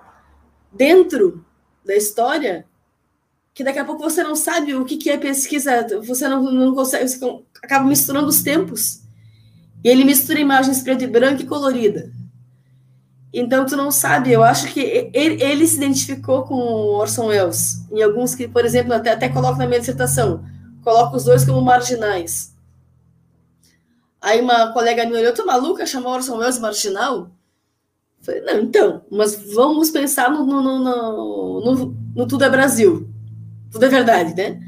dentro da história, que daqui a pouco você não sabe o que, que é pesquisa, você não, não consegue, você acaba misturando os tempos. E ele mistura imagens preto e branco e colorida. Então, tu não sabe, eu acho que ele, ele, se identificou com o Orson Welles, em alguns que, por exemplo, até, até coloco na minha dissertação, coloco os dois como marginais. Aí uma colega me olhou, tu maluca, chamou Orson Welles marginal? Falei, não, então, mas vamos pensar no, no, no, no, no Tudo é Brasil. Tudo é verdade, né?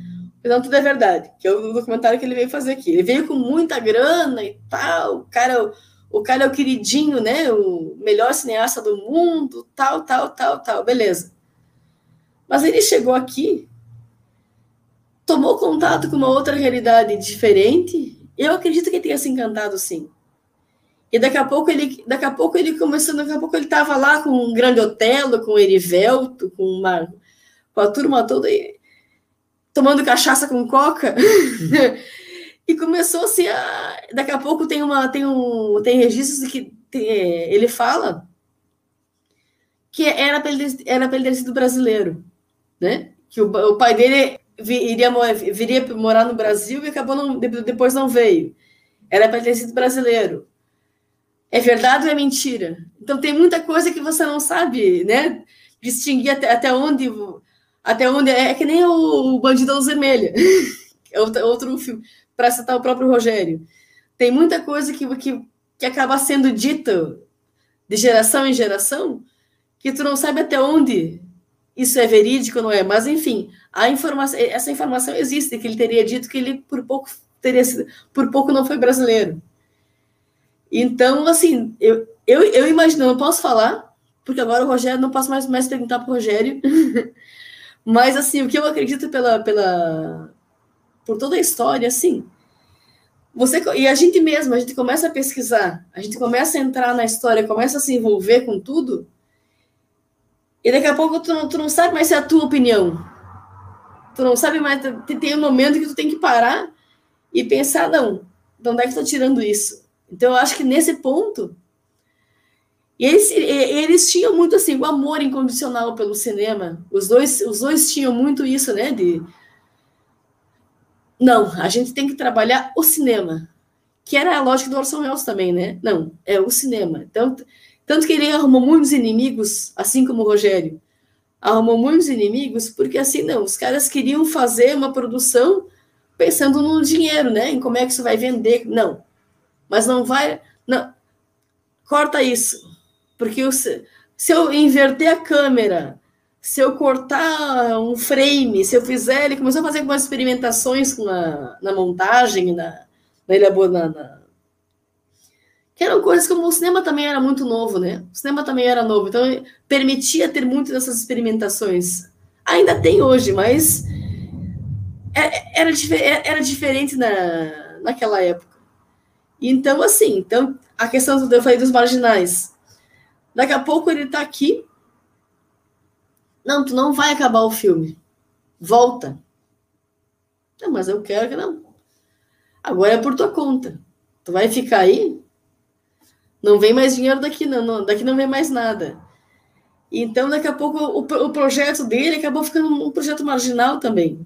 Não, tudo é verdade, que é o documentário que ele veio fazer aqui. Ele veio com muita grana e tal, o cara o cara é o queridinho, né? O melhor cineasta do mundo, tal, tal, tal, tal, beleza. Mas ele chegou aqui, tomou contato com uma outra realidade diferente. Eu acredito que tenha se encantado, sim. E daqui a pouco ele, daqui a pouco ele começou, daqui a pouco ele estava lá com um grande Otelo, com o Erivelto, com uma, com a turma toda, aí, tomando cachaça com coca. E começou assim, a... daqui a pouco tem uma tem um tem registros de que tem, é, ele fala que era para ele era para ele ter sido brasileiro, né? Que o, o pai dele iria viria morar no Brasil e acabou não, depois não veio. Era para ter sido brasileiro. É verdade ou é mentira? Então tem muita coisa que você não sabe, né? Distinguir até, até onde até onde é, é que nem o, o Bandido Luz Vermelha. É outro, outro filme para citar o próprio Rogério. Tem muita coisa que, que, que acaba sendo dita de geração em geração que tu não sabe até onde isso é verídico ou não é. Mas, enfim, a informação, essa informação existe, que ele teria dito que ele por pouco teria sido, por pouco não foi brasileiro. Então, assim, eu, eu, eu imagino, não posso falar, porque agora o Rogério, não posso mais, mais perguntar para o Rogério, mas, assim, o que eu acredito pela, pela, por toda a história, assim. Você, e a gente mesmo, a gente começa a pesquisar, a gente começa a entrar na história, começa a se envolver com tudo, e daqui a pouco tu não, tu não sabe mais se é a tua opinião. Tu não sabe mais, tem um momento que tu tem que parar e pensar, não, de onde é que estou tirando isso? Então, eu acho que nesse ponto, eles, eles tinham muito assim, o amor incondicional pelo cinema. Os dois, os dois tinham muito isso, né? De não, a gente tem que trabalhar o cinema, que era a lógica do Orson Welles também, né? Não, é o cinema. Então, tanto que ele arrumou muitos inimigos, assim como o Rogério. Arrumou muitos inimigos, porque assim, não, os caras queriam fazer uma produção pensando no dinheiro, né? Em como é que isso vai vender. Não, mas não vai. Não, corta isso, porque se eu inverter a câmera se eu cortar um frame, se eu fizer, ele começou a fazer algumas experimentações com a, na montagem, na, na na, na, que eram coisas como o cinema também era muito novo, né? O cinema também era novo, então permitia ter muitas dessas experimentações. Ainda tem hoje, mas é, era, era diferente na, naquela época. Então, assim, então, a questão do eu falei dos marginais. Daqui a pouco ele está aqui, não, tu não vai acabar o filme. Volta. Não, mas eu quero que não. Agora é por tua conta. Tu vai ficar aí? Não vem mais dinheiro daqui, não, não daqui não vem mais nada. Então, daqui a pouco, o, o projeto dele acabou ficando um projeto marginal também.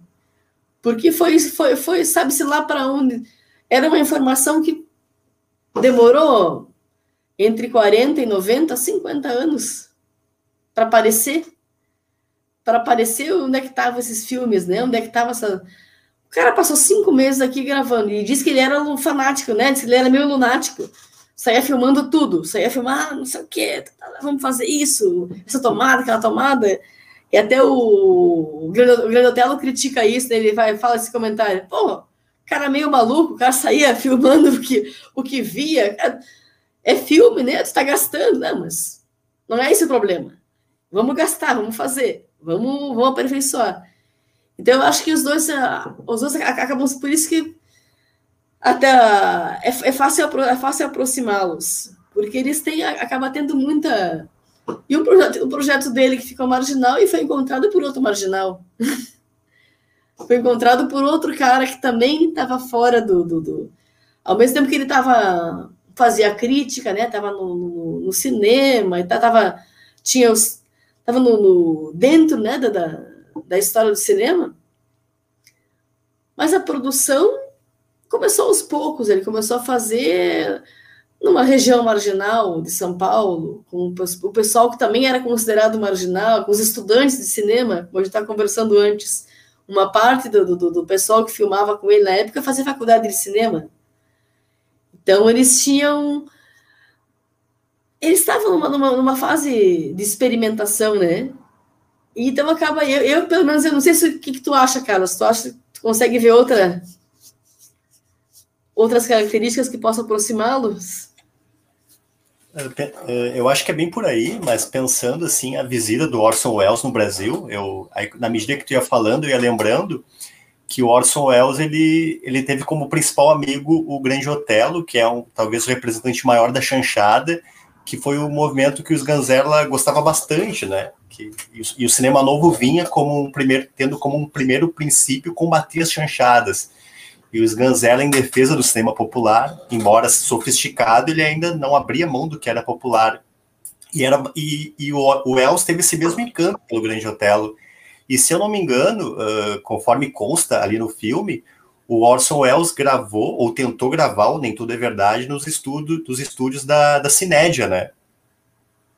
Porque foi, foi, foi sabe-se lá para onde. Era uma informação que demorou entre 40 e 90, 50 anos para aparecer para aparecer onde é que estavam esses filmes, né? Onde é que estava essa. O cara passou cinco meses aqui gravando e disse que ele era um fanático, né? Disse que ele era meio lunático. Saía filmando tudo, saía filmar, ah, não sei o quê, tá, vamos fazer isso, essa tomada, aquela tomada. E até o, o Grande critica isso, né? ele vai fala esse comentário. Pô, cara meio maluco, o cara saía filmando o que, o que via. É filme, né? Tu tá gastando. Não, mas não é esse o problema. Vamos gastar, vamos fazer. Vamos, vamos aperfeiçoar. Então, eu acho que os dois, ah, os dois acabam, por isso que até é, é fácil, é fácil aproximá-los. porque eles têm, acaba tendo muita. E o projeto, o projeto dele que ficou marginal e foi encontrado por outro marginal. foi encontrado por outro cara que também estava fora do, do, do, Ao mesmo tempo que ele estava fazia crítica, né? Tava no, no, no cinema, tava tinha os tava no, no dentro, né? Da, da, história do cinema. Mas a produção começou aos poucos. Ele começou a fazer numa região marginal de São Paulo, com o pessoal que também era considerado marginal, com os estudantes de cinema, como a gente estava conversando antes. Uma parte do, do, do pessoal que filmava com ele na época fazia faculdade de cinema. Então, eles tinham. Eles estavam numa, numa, numa fase de experimentação, né? Então acaba. Eu, eu, pelo menos, eu não sei o que, que tu acha, Carlos. Tu acha tu consegue ver outra, outras características que possam aproximá-los? Eu acho que é bem por aí, mas pensando assim, a visita do Orson Welles no Brasil, eu, na medida que tu ia falando, eu ia lembrando que o Orson Welles ele, ele teve como principal amigo o Grande Otelo, que é um, talvez o representante maior da chanchada, que foi o movimento que os Ganzerla gostava bastante, né? Que, e, o, e, o, cinema novo vinha como um primeiro, tendo como um primeiro princípio combater as chanchadas. E os Ganzerla, em defesa do cinema popular, embora sofisticado, ele ainda não abria mão do que era popular. E, era, e, e o, o Wells teve esse mesmo encanto pelo Grande Otelo. E se eu não me engano, uh, conforme consta ali no filme, o Orson Welles gravou, ou tentou gravar, nem tudo é verdade, nos estudos, dos estúdios da, da Cinédia, né?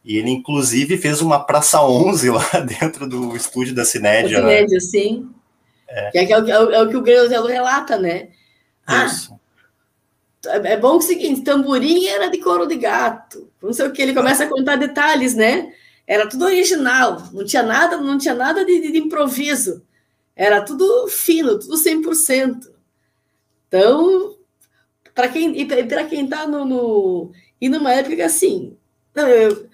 E ele, inclusive, fez uma Praça 11 lá dentro do estúdio da Cinédia. Da Cinédia, né? sim. É. é, é, o, é o que o Grelo relata, né? Ah, Isso. Ah, é bom que é o seguinte, tamborim era de couro de gato. Não sei o que, ele começa a contar detalhes, né? Era tudo original, não tinha nada, não tinha nada de, de improviso. Era tudo fino, tudo 100%. Então, para quem para quem está no, no, e numa época que assim, não, eu,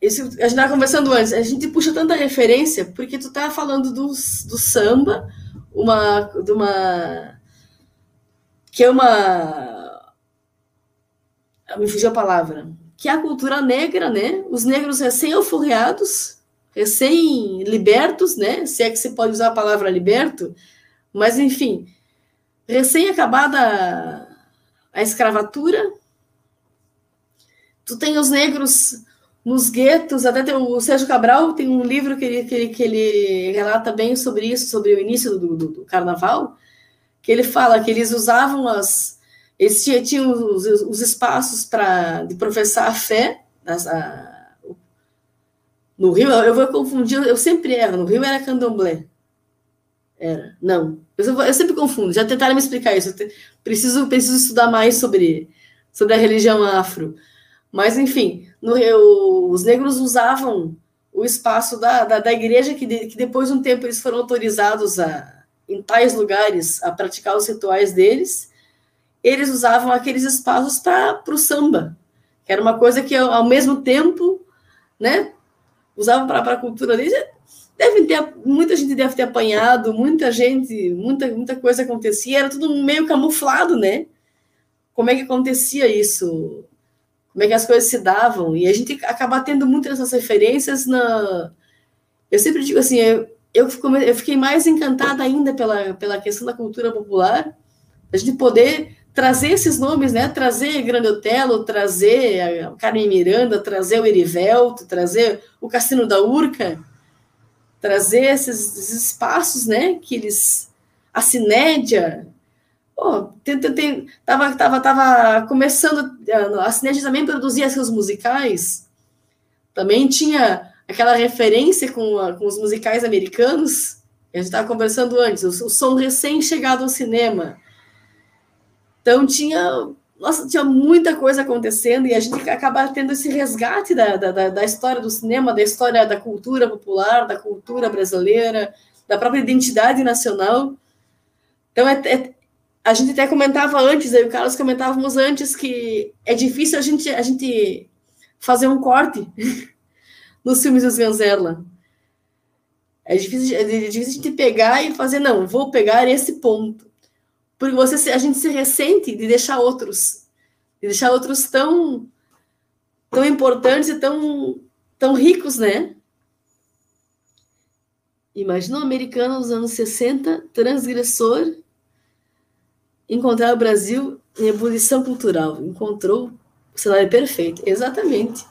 esse, a gente estava conversando antes, a gente puxa tanta referência porque tu tá falando do, do samba, uma de uma que é uma me fugiu a palavra que é a cultura negra, né? Os negros recém-alforreados, recém-libertos, né? Se é que se pode usar a palavra liberto, mas enfim, recém-acabada a escravatura. Tu tem os negros nos guetos, até o Sérgio Cabral tem um livro que ele, que ele, que ele relata bem sobre isso, sobre o início do, do, do carnaval, que ele fala que eles usavam as, eles tinham, os, os espaços para de professar a fé. A, no Rio, eu vou confundir, eu sempre erro. No Rio era candomblé. Era, não. Eu, eu sempre confundo. Já tentaram me explicar isso. Te, preciso, preciso estudar mais sobre, sobre a religião afro. Mas, enfim, no, Rio os negros usavam o espaço da, da, da igreja, que, de, que depois de um tempo eles foram autorizados a, em tais lugares a praticar os rituais deles eles usavam aqueles espaços para o samba, que era uma coisa que, ao mesmo tempo, né, usavam para a cultura deles. Devem ter, muita gente deve ter apanhado, muita gente, muita, muita coisa acontecia, era tudo meio camuflado, né? Como é que acontecia isso? Como é que as coisas se davam? E a gente acaba tendo muitas essas referências na. Eu sempre digo assim, eu, eu, fiquei mais encantada ainda pela, pela questão da cultura popular, a gente poder trazer esses nomes, né? Trazer Grande Otelo, trazer a Carmen Miranda, trazer o Erivelto, trazer o Cassino da Urca, trazer esses, esses espaços, né? Que eles. A Cinédia. Oh, tem, tem, tem, tava, tava, tava começando. A Cinédia também produzia seus musicais. Também tinha aquela referência com, a, com os musicais americanos. A gente estava conversando antes, o, o som recém-chegado ao cinema então tinha, nossa, tinha muita coisa acontecendo e a gente acaba tendo esse resgate da, da, da história do cinema, da história da cultura popular, da cultura brasileira, da própria identidade nacional. Então, é, é, a gente até comentava antes, eu e o Carlos comentávamos antes que é difícil a gente, a gente fazer um corte nos filmes dos Ganzerla. É difícil, é difícil a gente pegar e fazer, não, vou pegar esse ponto. Porque você, a gente se ressente de deixar outros, de deixar outros tão tão importantes e tão, tão ricos, né? Imagina um americano nos anos 60, transgressor, encontrar o Brasil em ebulição cultural. Encontrou o cenário perfeito. Exatamente.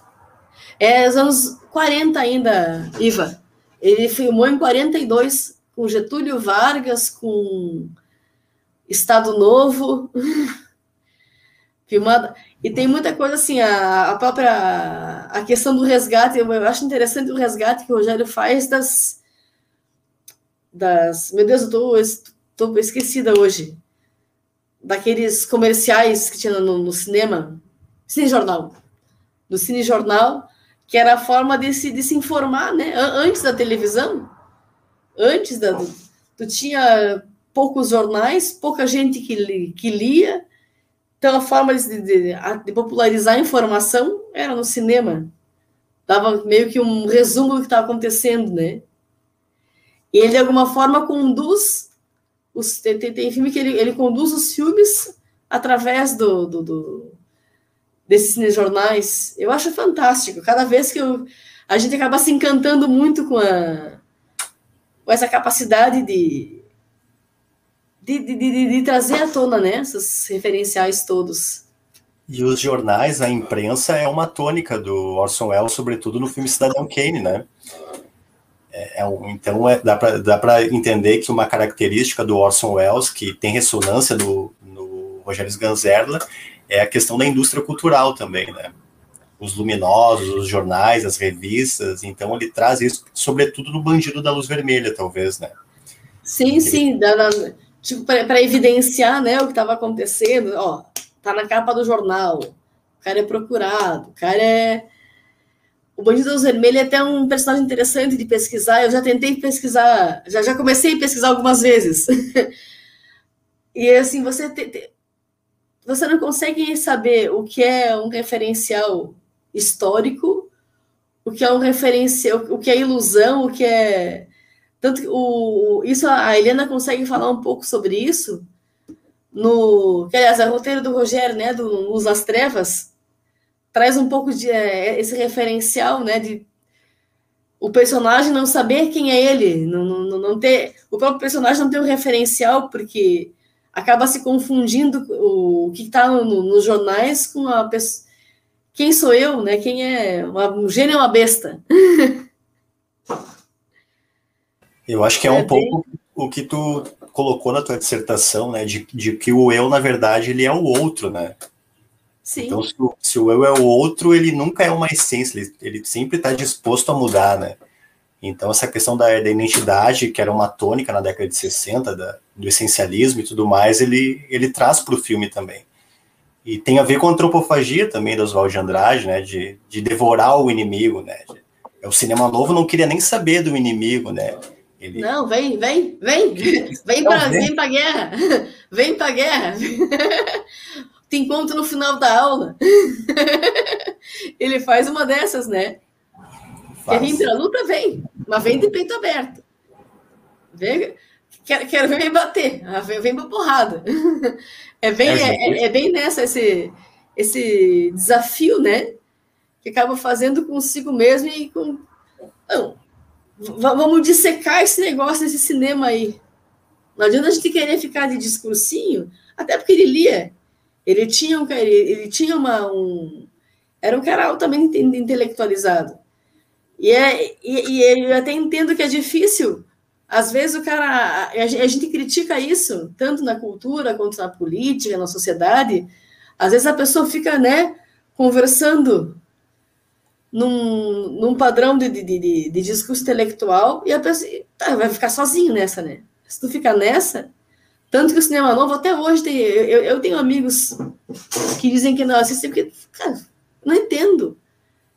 É os anos 40 ainda, Iva. Ele filmou em 42 com Getúlio Vargas, com Estado Novo. Filmada. E tem muita coisa assim, a, a própria a questão do resgate, eu, eu acho interessante o resgate que o Rogério faz das. das meu Deus, eu tô, tô esquecida hoje. Daqueles comerciais que tinha no, no cinema, Cine Jornal. No Cine Jornal, que era a forma de se, de se informar, né? Antes da televisão, antes da. Tu tinha poucos jornais, pouca gente que, que lia, então a forma de, de, de, popularizar a informação era no cinema. Dava meio que um resumo do que estava acontecendo, né? E ele, de alguma forma, conduz. Os, tem, tem filme que ele, ele conduz os filmes através do, do, do desses jornais. Eu acho fantástico. Cada vez que eu, a gente acaba se encantando muito com, a, com essa capacidade de, de, de, de, de trazer à tona né, esses referenciais todos. E os jornais, a imprensa é uma tônica do Orson Welles, sobretudo no filme Cidadão Kane, né? É, é um, então é, dá para entender que uma característica do Orson Welles, que tem ressonância no, no Rogério Ganzerla, é a questão da indústria cultural também, né? Os luminosos, os jornais, as revistas, então ele traz isso, sobretudo no Bandido da Luz Vermelha, talvez, né? Sim, ele... sim, da, da, tipo, para evidenciar né, o que estava acontecendo, ó, tá na capa do jornal, o cara é procurado, o cara é. O Bandido da Luz Vermelha é até um personagem interessante de pesquisar. Eu já tentei pesquisar, já, já comecei a pesquisar algumas vezes. e assim, você te, te, você não consegue saber o que é um referencial histórico, o que é um referencial, o que é ilusão, o que é tanto que o, isso a Helena consegue falar um pouco sobre isso no, que aliás, é o roteiro do Rogério, né, do Luz das Trevas, traz um pouco de é, esse referencial, né, de o personagem não saber quem é ele, não, não, não ter o próprio personagem não ter um referencial porque acaba se confundindo o que está no, nos jornais com a pessoa. Quem sou eu, né? Quem é uma, um gênio é uma besta. Eu acho que é, é um bem... pouco o que tu colocou na tua dissertação, né? De, de que o eu, na verdade, ele é o outro, né? Sim. Então, se o, se o eu é o outro, ele nunca é uma essência, ele, ele sempre está disposto a mudar, né? Então, essa questão da, da, identidade, que era uma tônica na década de 60, da, do essencialismo e tudo mais, ele, ele traz para o filme também. E tem a ver com a antropofagia também da Oswald de Andrade, né, de, de devorar o inimigo, né. De, o cinema novo não queria nem saber do inimigo, né. Ele... Não, vem, vem, vem, vem para vem a guerra, vem para a guerra. Te encontro no final da aula. Ele faz uma dessas, né? Quer vir para a luta? Vem, mas vem de peito aberto. Vem, quero, quero ver me bater, ah, vem, vem para porrada. É bem, é, é, é, bem nessa esse, esse desafio, né? Que acaba fazendo consigo mesmo e com. Não, vamos dissecar esse negócio, esse cinema aí. Não adianta a gente querer ficar de discursinho, até porque ele lia. Ele tinha, um, ele, ele tinha uma, um. Era um cara altamente intelectualizado. E, é, e, e eu até entendo que é difícil. Às vezes o cara. A gente critica isso, tanto na cultura quanto na política, na sociedade. Às vezes a pessoa fica, né, conversando num, num padrão de, de, de, de discurso intelectual e a pessoa tá, vai ficar sozinho nessa, né? Se tu ficar nessa, tanto que o cinema novo, até hoje, tem, eu, eu tenho amigos que dizem que não assistem, porque, cara, não entendo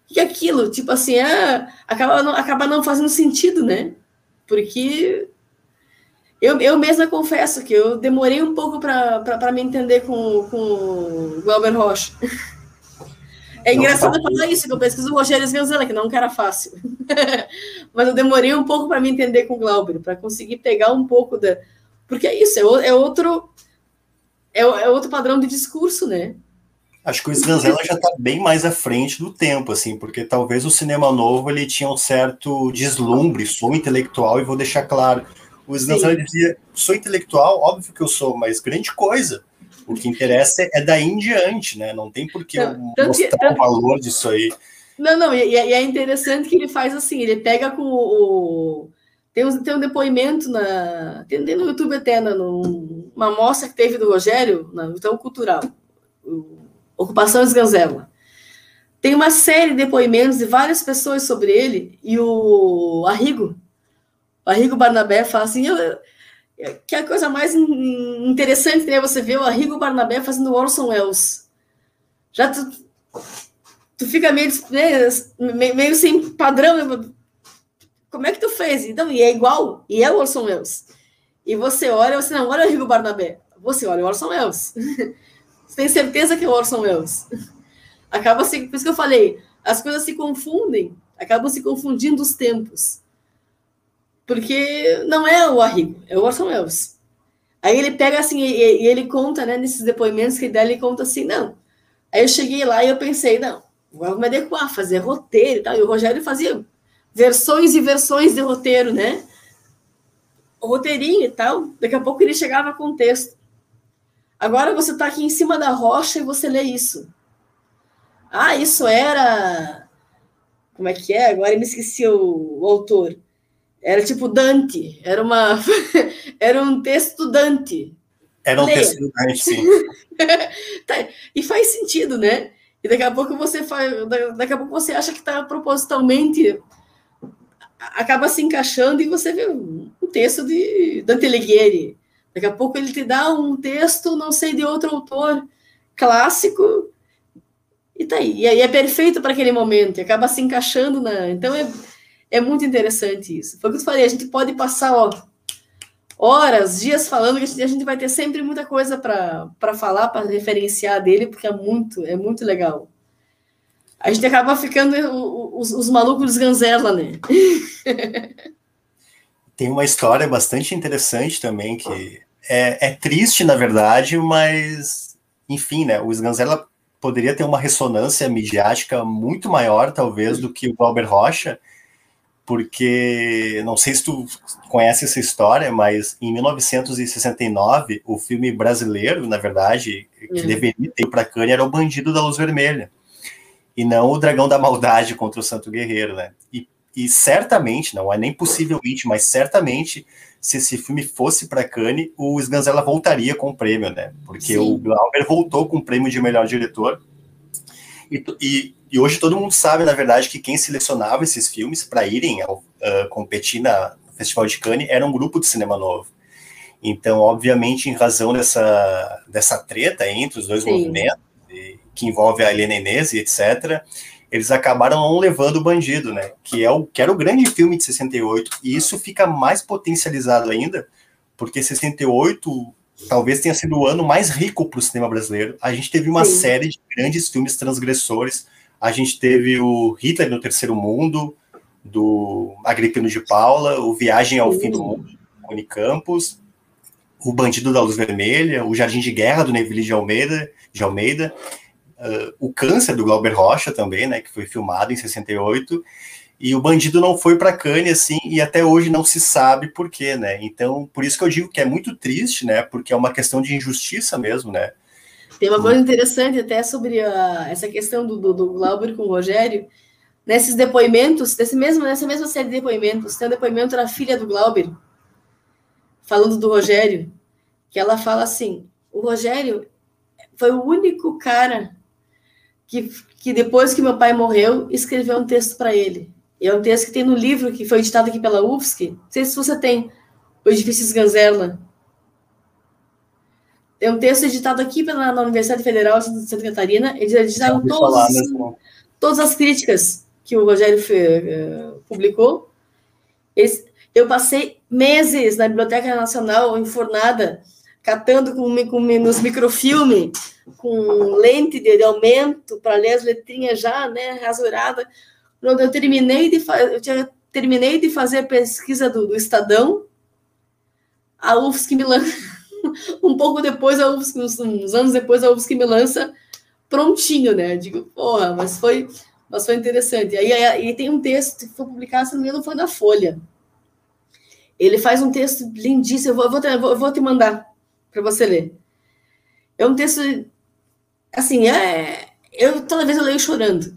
que aquilo, tipo assim, é, acaba, não, acaba não fazendo sentido, né? Porque eu, eu mesma confesso que eu demorei um pouco para me entender com, com o Glauber Rocha. É engraçado falar isso, que eu pesquiso o Rogério Sganzella, que não era fácil. Mas eu demorei um pouco para me entender com o Glauber, para conseguir pegar um pouco da. Porque é isso, é, é outro. É, é outro padrão de discurso, né? Acho que o Sganzella já está bem mais à frente do tempo, assim, porque talvez o cinema novo ele tinha um certo deslumbre, sou intelectual e vou deixar claro. O Sganzella dizia, sou intelectual, óbvio que eu sou, mas grande coisa. O que interessa é daí em diante, né? Não tem por que não, mostrar o valor disso aí. Não, não, e, e, é interessante que ele faz assim, ele pega com o... Tem um, tem um depoimento na, tem, tem no YouTube até, numa mostra que teve do Rogério, na Então Cultural, Ocupação Esganzela. Tem uma série de depoimentos de várias pessoas sobre ele, e o Arrigo, o Arrigo Barnabé fala assim, eu, que é a coisa mais interessante né, você ver o Arrigo Barnabé fazendo Orson Welles. Já tu, tu fica meio, né, meio sem padrão, como é que tu fez? Então, e é igual, e é o Orson Welles. E você olha, você não olha o Arrigo Barnabé, você olha o Orson Welles. tem certeza que é o Orson Welles. Acaba se, por isso que eu falei, as coisas se confundem, acabam se confundindo os tempos. Porque não é o Arrigo, é o Orson Welles. Aí ele pega assim, e, e ele conta, né, nesses depoimentos que ele dá, ele conta assim, não. Aí eu cheguei lá e eu pensei, não, vou me adequar, fazer roteiro e tal. E o Rogério fazia versões e versões de roteiro, né? O roteirinho e tal. Daqui a pouco ele chegava com texto. Agora você está aqui em cima da rocha e você lê isso. Ah, isso era. Como é que é? Agora eu me esqueci o, o autor. Era tipo Dante. Era uma. era um texto Dante. Era um Leia. texto Dante, sim. tá. E faz sentido, né? E daqui a pouco você faz. Daqui a pouco você acha que está propositalmente. Acaba se encaixando e você vê um texto de Dante Alighieri Daqui a pouco ele te dá um texto, não sei, de outro autor clássico, e tá aí. E aí é perfeito para aquele momento, e acaba se encaixando na. Então é, é muito interessante isso. Foi o que eu falei, a gente pode passar ó, horas, dias falando, que a gente, vai ter sempre muita coisa para falar, para referenciar dele, porque é muito, é muito legal. A gente acaba ficando os, os malucos de Ganzela, né? Tem uma história bastante interessante também que é, é, triste, na verdade, mas, enfim, né? O Sganzella poderia ter uma ressonância midiática muito maior, talvez, do que o Glauber Rocha, porque não sei se tu conhece essa história, mas em 1969, o filme brasileiro, na verdade, que uhum. deveria ter para Cannes era o Bandido da Luz Vermelha, e não o Dragão da Maldade contra o Santo Guerreiro, né? E, e certamente, não é nem possivelmente, mas certamente se esse filme fosse para Cannes, o Sganzella voltaria com o prêmio, né? Porque Sim. o Glauber voltou com o prêmio de melhor diretor. E, e, e, hoje todo mundo sabe, na verdade, que quem selecionava esses filmes para irem ao, uh, competir na, no Festival de Cannes era um grupo de cinema novo. Então, obviamente, em razão dessa, dessa treta entre os dois Sim. movimentos, que envolve a Helena Inês e etc., eles acabaram não levando o bandido, né? Que, é o, que era o grande filme de 68. E isso fica mais potencializado ainda, porque 68 talvez tenha sido o ano mais rico para o cinema brasileiro. A gente teve uma Sim. série de grandes filmes transgressores. A gente teve o Hitler no Terceiro Mundo, do Agripino de Paula, o Viagem ao Sim. Fim do Mundo, do Unicampos, o Bandido da Luz Vermelha, o Jardim de Guerra, do Neville de Almeida, de Almeida uh, o Câncer do Glauber Rocha também, né, que foi filmado em 68, e o Bandido não foi para Cannes assim, e até hoje não se sabe por quê, né? Então, por isso que eu digo que é muito triste, né? Porque é uma questão de injustiça mesmo, né? Tem uma coisa interessante até sobre a, essa questão do, do, do Glauber com o Rogério. Nesses depoimentos, desse mesmo, nessa mesma série de depoimentos, tem um depoimento da filha do Glauber, falando do Rogério, que ela fala assim: o Rogério foi o único cara que, que depois que meu pai morreu, escreveu um texto para ele. É um texto que tem no livro que foi editado aqui pela UFSC. Não sei se você tem, o Edifício Sganzerla. Tem um texto editado aqui pela, na Universidade Federal de Santa Catarina. Eles editaram todos, todas as críticas que o Rogério uh, publicou. Eles, eu passei meses na Biblioteca Nacional, enfornada, catando com, com, nos microfilme, com lente de, de aumento para ler as letrinhas já, né, rasurada. Quando eu terminei de eu tinha, terminei de fazer a pesquisa do, do Estadão, a UFSC me lança, um pouco depois, a UFSC, uns, uns, anos depois, a UFSC me lança prontinho, né? Eu digo, porra, mas foi, mas foi interessante. Aí, aí, aí tem um texto que foi publicado, se não me engano, foi na Folha. Ele faz um texto lindíssimo, eu vou, eu vou, te, eu vou te mandar para você ler. É um texto, assim, é, eu toda vez eu leio chorando,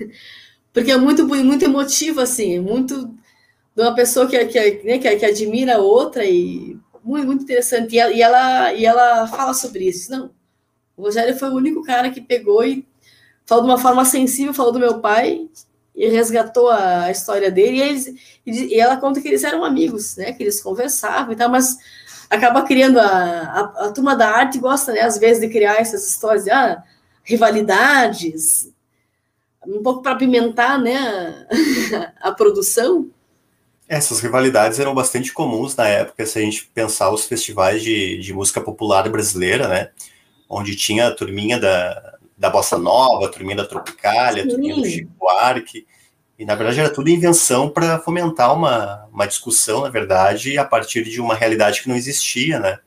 porque é muito, muito emotivo, assim, muito de uma pessoa que, que, né, que, que admira outra e muito, muito interessante. E ela, e ela, e ela fala sobre isso. Não, o Rogério foi o único cara que pegou e falou de uma forma sensível, falou do meu pai e resgatou a história dele. E, eles, e ela conta que eles eram amigos, né? Que eles conversavam e tal, mas acaba criando a, a, a turma da arte gosta, né? Às vezes de criar essas histórias de ah, rivalidades, um pouco para pimentar, né? a produção. Essas rivalidades eram bastante comuns na época, se a gente pensar os festivais de, de música popular brasileira, né? Onde tinha a turminha da, da Bossa Nova, a turminha da Tropicália, a turminha do Chico Buarque. E, na verdade, era tudo invenção para fomentar uma, uma discussão, na verdade, a partir de uma realidade que não existia, né?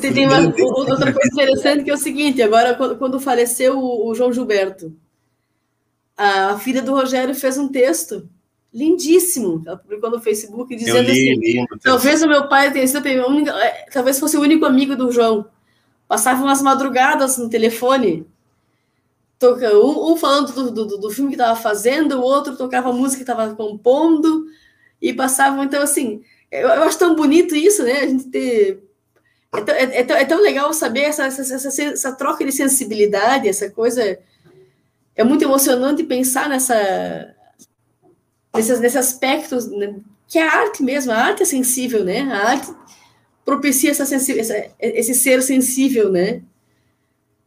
Tem uma, outra coisa interessante que é o seguinte, agora, quando faleceu o João Gilberto, a filha do Rogério fez um texto lindíssimo. Ela publicou no Facebook dizendo li, assim: talvez o meu pai tenha sido é, talvez fosse o único amigo do João. Passava umas madrugadas no telefone, toca, um, um falando do, do, do, filme que estava fazendo, o outro tocava a música que estava compondo, e passavam. Então, assim, eu, eu, acho tão bonito isso, né? A gente ter. É tão, é, é tão, é tão legal saber essa, essa, essa, essa troca de sensibilidade, essa coisa. É muito emocionante pensar nessa nesses, nesses aspectos né, que é a arte mesmo, a arte é sensível, né? A arte propicia essa essa, esse ser sensível, né?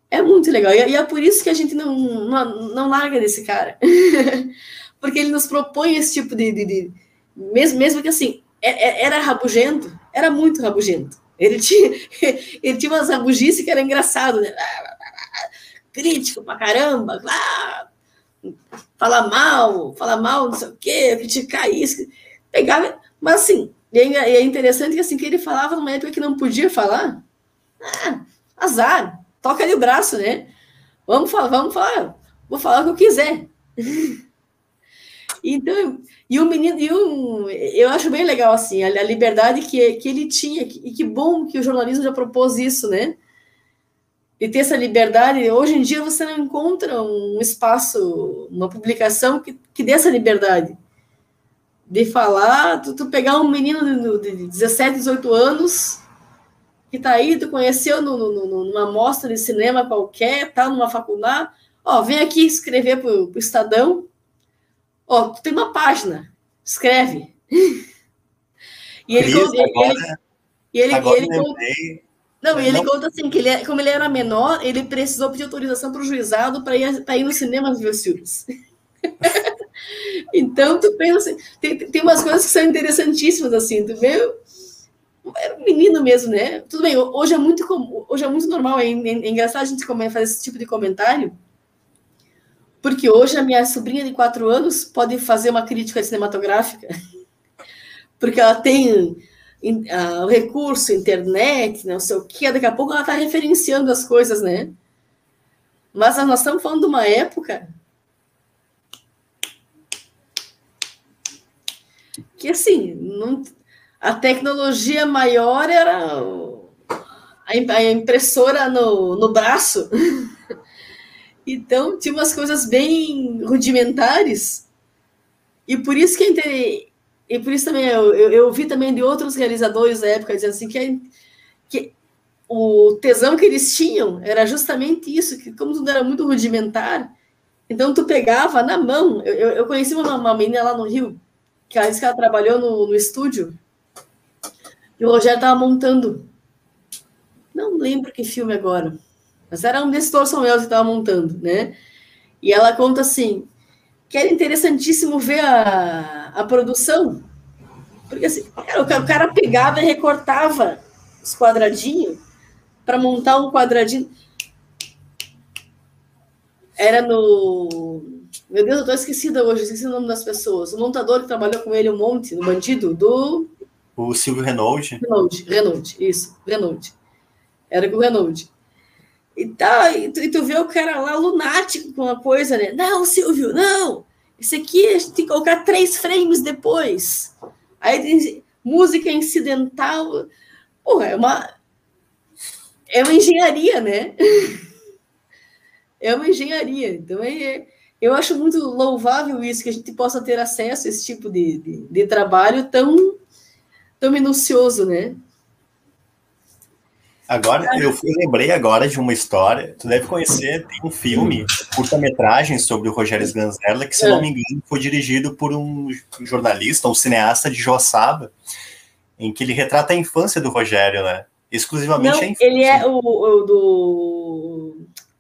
É muito legal. E, é por isso que a gente não, não, não larga desse cara. Porque ele nos propõe esse tipo de. de, de mesmo, mesmo que assim, é, é, era rabugento, era muito rabugento. Ele tinha, ele tinha umas rabugices que era engraçado, né? Crítico pra caramba, falar mal, falar mal, não sei o quê, criticar isso, pegava, mas assim, é, é interessante que assim que ele falava numa época que não podia falar, ah, azar, toca ali o braço, né? Vamos falar, vamos falar, vou falar o que eu quiser. então, e o menino, e um, eu acho bem legal assim, a, a liberdade que, que ele tinha, e que bom que o jornalismo já propôs isso, né? E ter essa liberdade. Hoje em dia você não encontra um espaço, uma publicação que, que dê essa liberdade de falar, tu, tu pegar um menino de, de 17, 18 anos que tá aí, tu conheceu no, no, numa mostra de cinema qualquer, tá numa faculdade, ó, vem aqui escrever pro, pro Estadão, ó, tu tem uma página, escreve. e ele, Cris, ele, agora, e ele, agora ele, ele não, e ele conta assim, que ele, é, como ele era menor, ele precisou pedir autorização para o juizado para ir, ir no cinema ver os filmes. então, tu pensa assim, tem, tem umas coisas que são interessantíssimas, assim, tu vê, era um menino mesmo, né? Tudo bem, hoje é muito comum, hoje é muito normal, é, é, é engraçado a gente fazer esse tipo de comentário, porque hoje a minha sobrinha de quatro anos pode fazer uma crítica cinematográfica, porque ela tem uh, o recurso, internet, não sei o que, daqui a pouco ela está referenciando as coisas, né? Mas nós estamos falando de uma época que, assim, não, a tecnologia maior era a impressora no, no braço. então, tinha umas coisas bem rudimentares. E por isso que é e por isso também eu, eu, eu vi também de outros realizadores da época dizendo assim que, que o tesão que eles tinham era justamente isso, que como tudo era muito rudimentar, então tu pegava na mão. Eu, eu, eu conheci uma, uma menina lá no Rio, que ela disse que ela trabalhou no, no estúdio, e o Rogério estava montando. Não lembro que filme agora, mas era um desses Torson Wells que estava montando, né? E ela conta assim: que era interessantíssimo ver a, a produção. Porque assim, cara, o cara pegava e recortava os quadradinhos para montar um quadradinho. Era no. Meu Deus, eu tô esquecida hoje, esqueci o nome das pessoas. O montador que trabalhou com ele um monte, no bandido, do. O Silvio Renault. Renault, Renault, isso, Renault. Era com o Renault. E, e, tu, e tu vê o cara lá lunático com a coisa, né? Não, Silvio, não! Isso aqui a gente tem que colocar três frames depois. Aí tem música incidental. Porra, é uma. É uma engenharia, né? é uma engenharia. Então, é, eu acho muito louvável isso, que a gente possa ter acesso a esse tipo de, de, de trabalho tão, tão minucioso, né? Agora, eu lembrei agora de uma história. Tu deve conhecer, tem um filme, curta-metragem sobre o Rogério Sganzerla, que, se é. não me engano, foi dirigido por um jornalista, um cineasta de Joaçaba, em que ele retrata a infância do Rogério, né? Exclusivamente não, a infância. Ele é o, o do.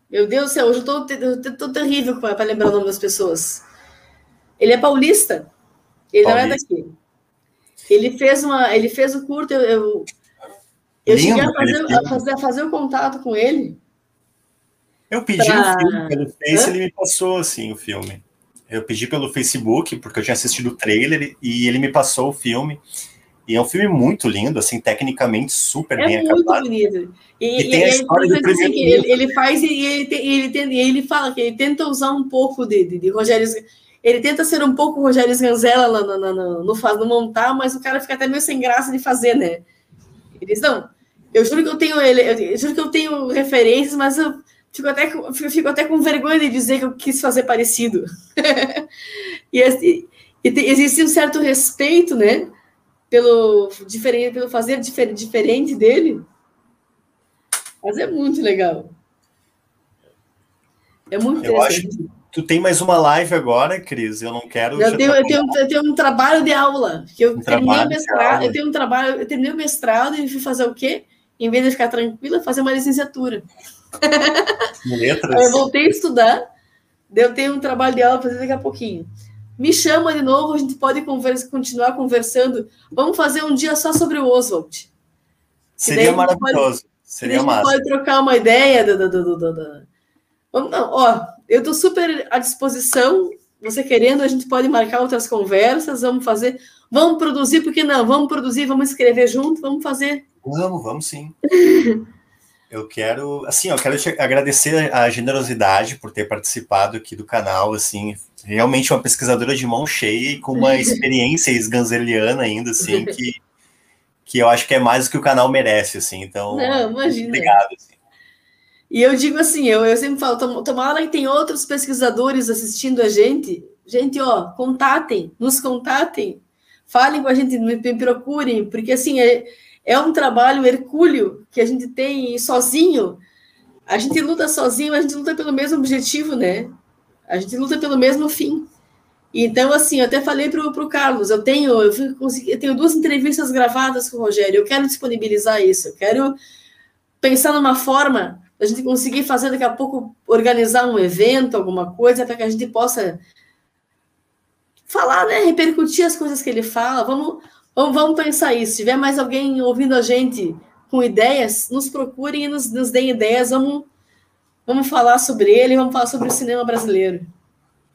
Meu Deus do céu, hoje eu tô, tô, tô terrível para lembrar o nome das pessoas. Ele é paulista. Ele paulista. não é daqui. Ele fez uma, ele fez o curto, eu, eu eu Lindo, cheguei a fazer, a fazer, a fazer o contato com ele. Eu pedi pra... o filme pelo Face, Hã? ele me passou assim o filme. Eu pedi pelo Facebook, porque eu tinha assistido o trailer e ele me passou o filme. E é um filme muito lindo, assim, tecnicamente super é bem acabado. É muito bonito. E, e, tem a história do primeiro assim, ele, ele, faz e ele, ele, ele, ele fala que ele tenta usar um pouco de, de, de Rogério... Ele tenta ser um pouco Rogério Sganzella no, no, no, no, no montar, mas o cara fica até meio sem graça de fazer, né? Eles não, eu juro que eu tenho ele, eu juro que eu tenho referências, mas eu fico até, fico até com vergonha de dizer que eu quis fazer parecido. e, e, e existe um certo respeito, né? Pelo, diferente, pelo fazer difer, diferente dele. Mas é muito legal. É muito eu. Acho que tu tem mais uma live agora, Cris. Eu não quero. Eu tenho, eu tenho, eu tenho um trabalho de aula. Eu um terminei mestrado. Eu tenho um trabalho, eu terminei o mestrado e fui fazer o quê? Em vez de ficar tranquila, fazer uma licenciatura. Letras. eu voltei a estudar, eu tenho um trabalho de aula para fazer daqui a pouquinho. Me chama de novo, a gente pode conversa, continuar conversando. Vamos fazer um dia só sobre o Oswald. Seria maravilhoso. Pode, Seria massa. pode trocar uma ideia. Do, do, do, do, Vamos, não, ó, eu estou super à disposição. Você querendo, a gente pode marcar outras conversas. Vamos fazer. Vamos produzir, porque não? Vamos produzir, vamos escrever junto, vamos fazer Vamos, vamos sim. Eu quero, assim, eu quero agradecer a generosidade por ter participado aqui do canal, assim, realmente uma pesquisadora de mão cheia e com uma experiência esganzeliana ainda, assim, que, que eu acho que é mais do que o canal merece, assim, então... Não, imagina. Obrigado, assim. E eu digo assim, eu, eu sempre falo, tomara que tem outros pesquisadores assistindo a gente, gente, ó, contatem, nos contatem, falem com a gente, me, me procurem, porque assim, é, é um trabalho hercúleo que a gente tem sozinho. A gente luta sozinho, a gente luta pelo mesmo objetivo, né? A gente luta pelo mesmo fim. Então, assim, eu até falei para o Carlos, eu tenho, eu, eu tenho duas entrevistas gravadas com o Rogério, eu quero disponibilizar isso, eu quero pensar numa forma a gente conseguir fazer daqui a pouco, organizar um evento, alguma coisa, para que a gente possa falar, né, repercutir as coisas que ele fala, vamos, Vamos, vamos pensar isso. Se tiver mais alguém ouvindo a gente com ideias, nos procurem e nos, nos deem ideias. Vamos, vamos falar sobre ele, vamos falar sobre o cinema brasileiro.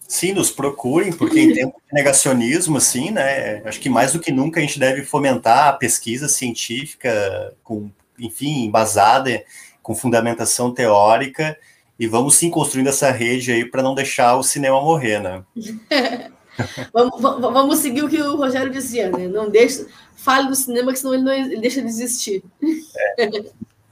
Sim, nos procurem, porque em tempo de negacionismo, assim, né? Acho que mais do que nunca a gente deve fomentar a pesquisa científica, com, enfim, embasada, com fundamentação teórica, e vamos sim construindo essa rede aí para não deixar o cinema morrer, né? vamos, vamos, seguir o que o Rogério dizia, né? Não deixe, fale do cinema, que senão ele, não, ele deixa de existir. É.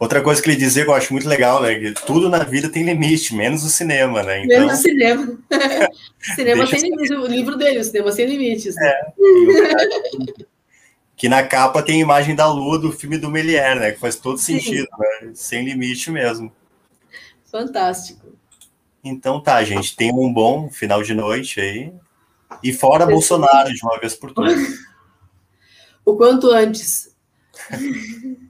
Outra coisa que ele dizia que eu acho muito legal, né? Que tudo na vida tem limite, menos o cinema, né? Então... Menos o cinema. cinema sem limite, o livro dele, o cinema sem limites. Né? É. que na capa tem a imagem da lua do filme do Melier, né? Que faz todo sentido, né? Sem limite mesmo. Fantástico. Então tá, gente. Tenha um bom final de noite aí. E fora Bolsonaro de uma vez por todas. o quanto antes.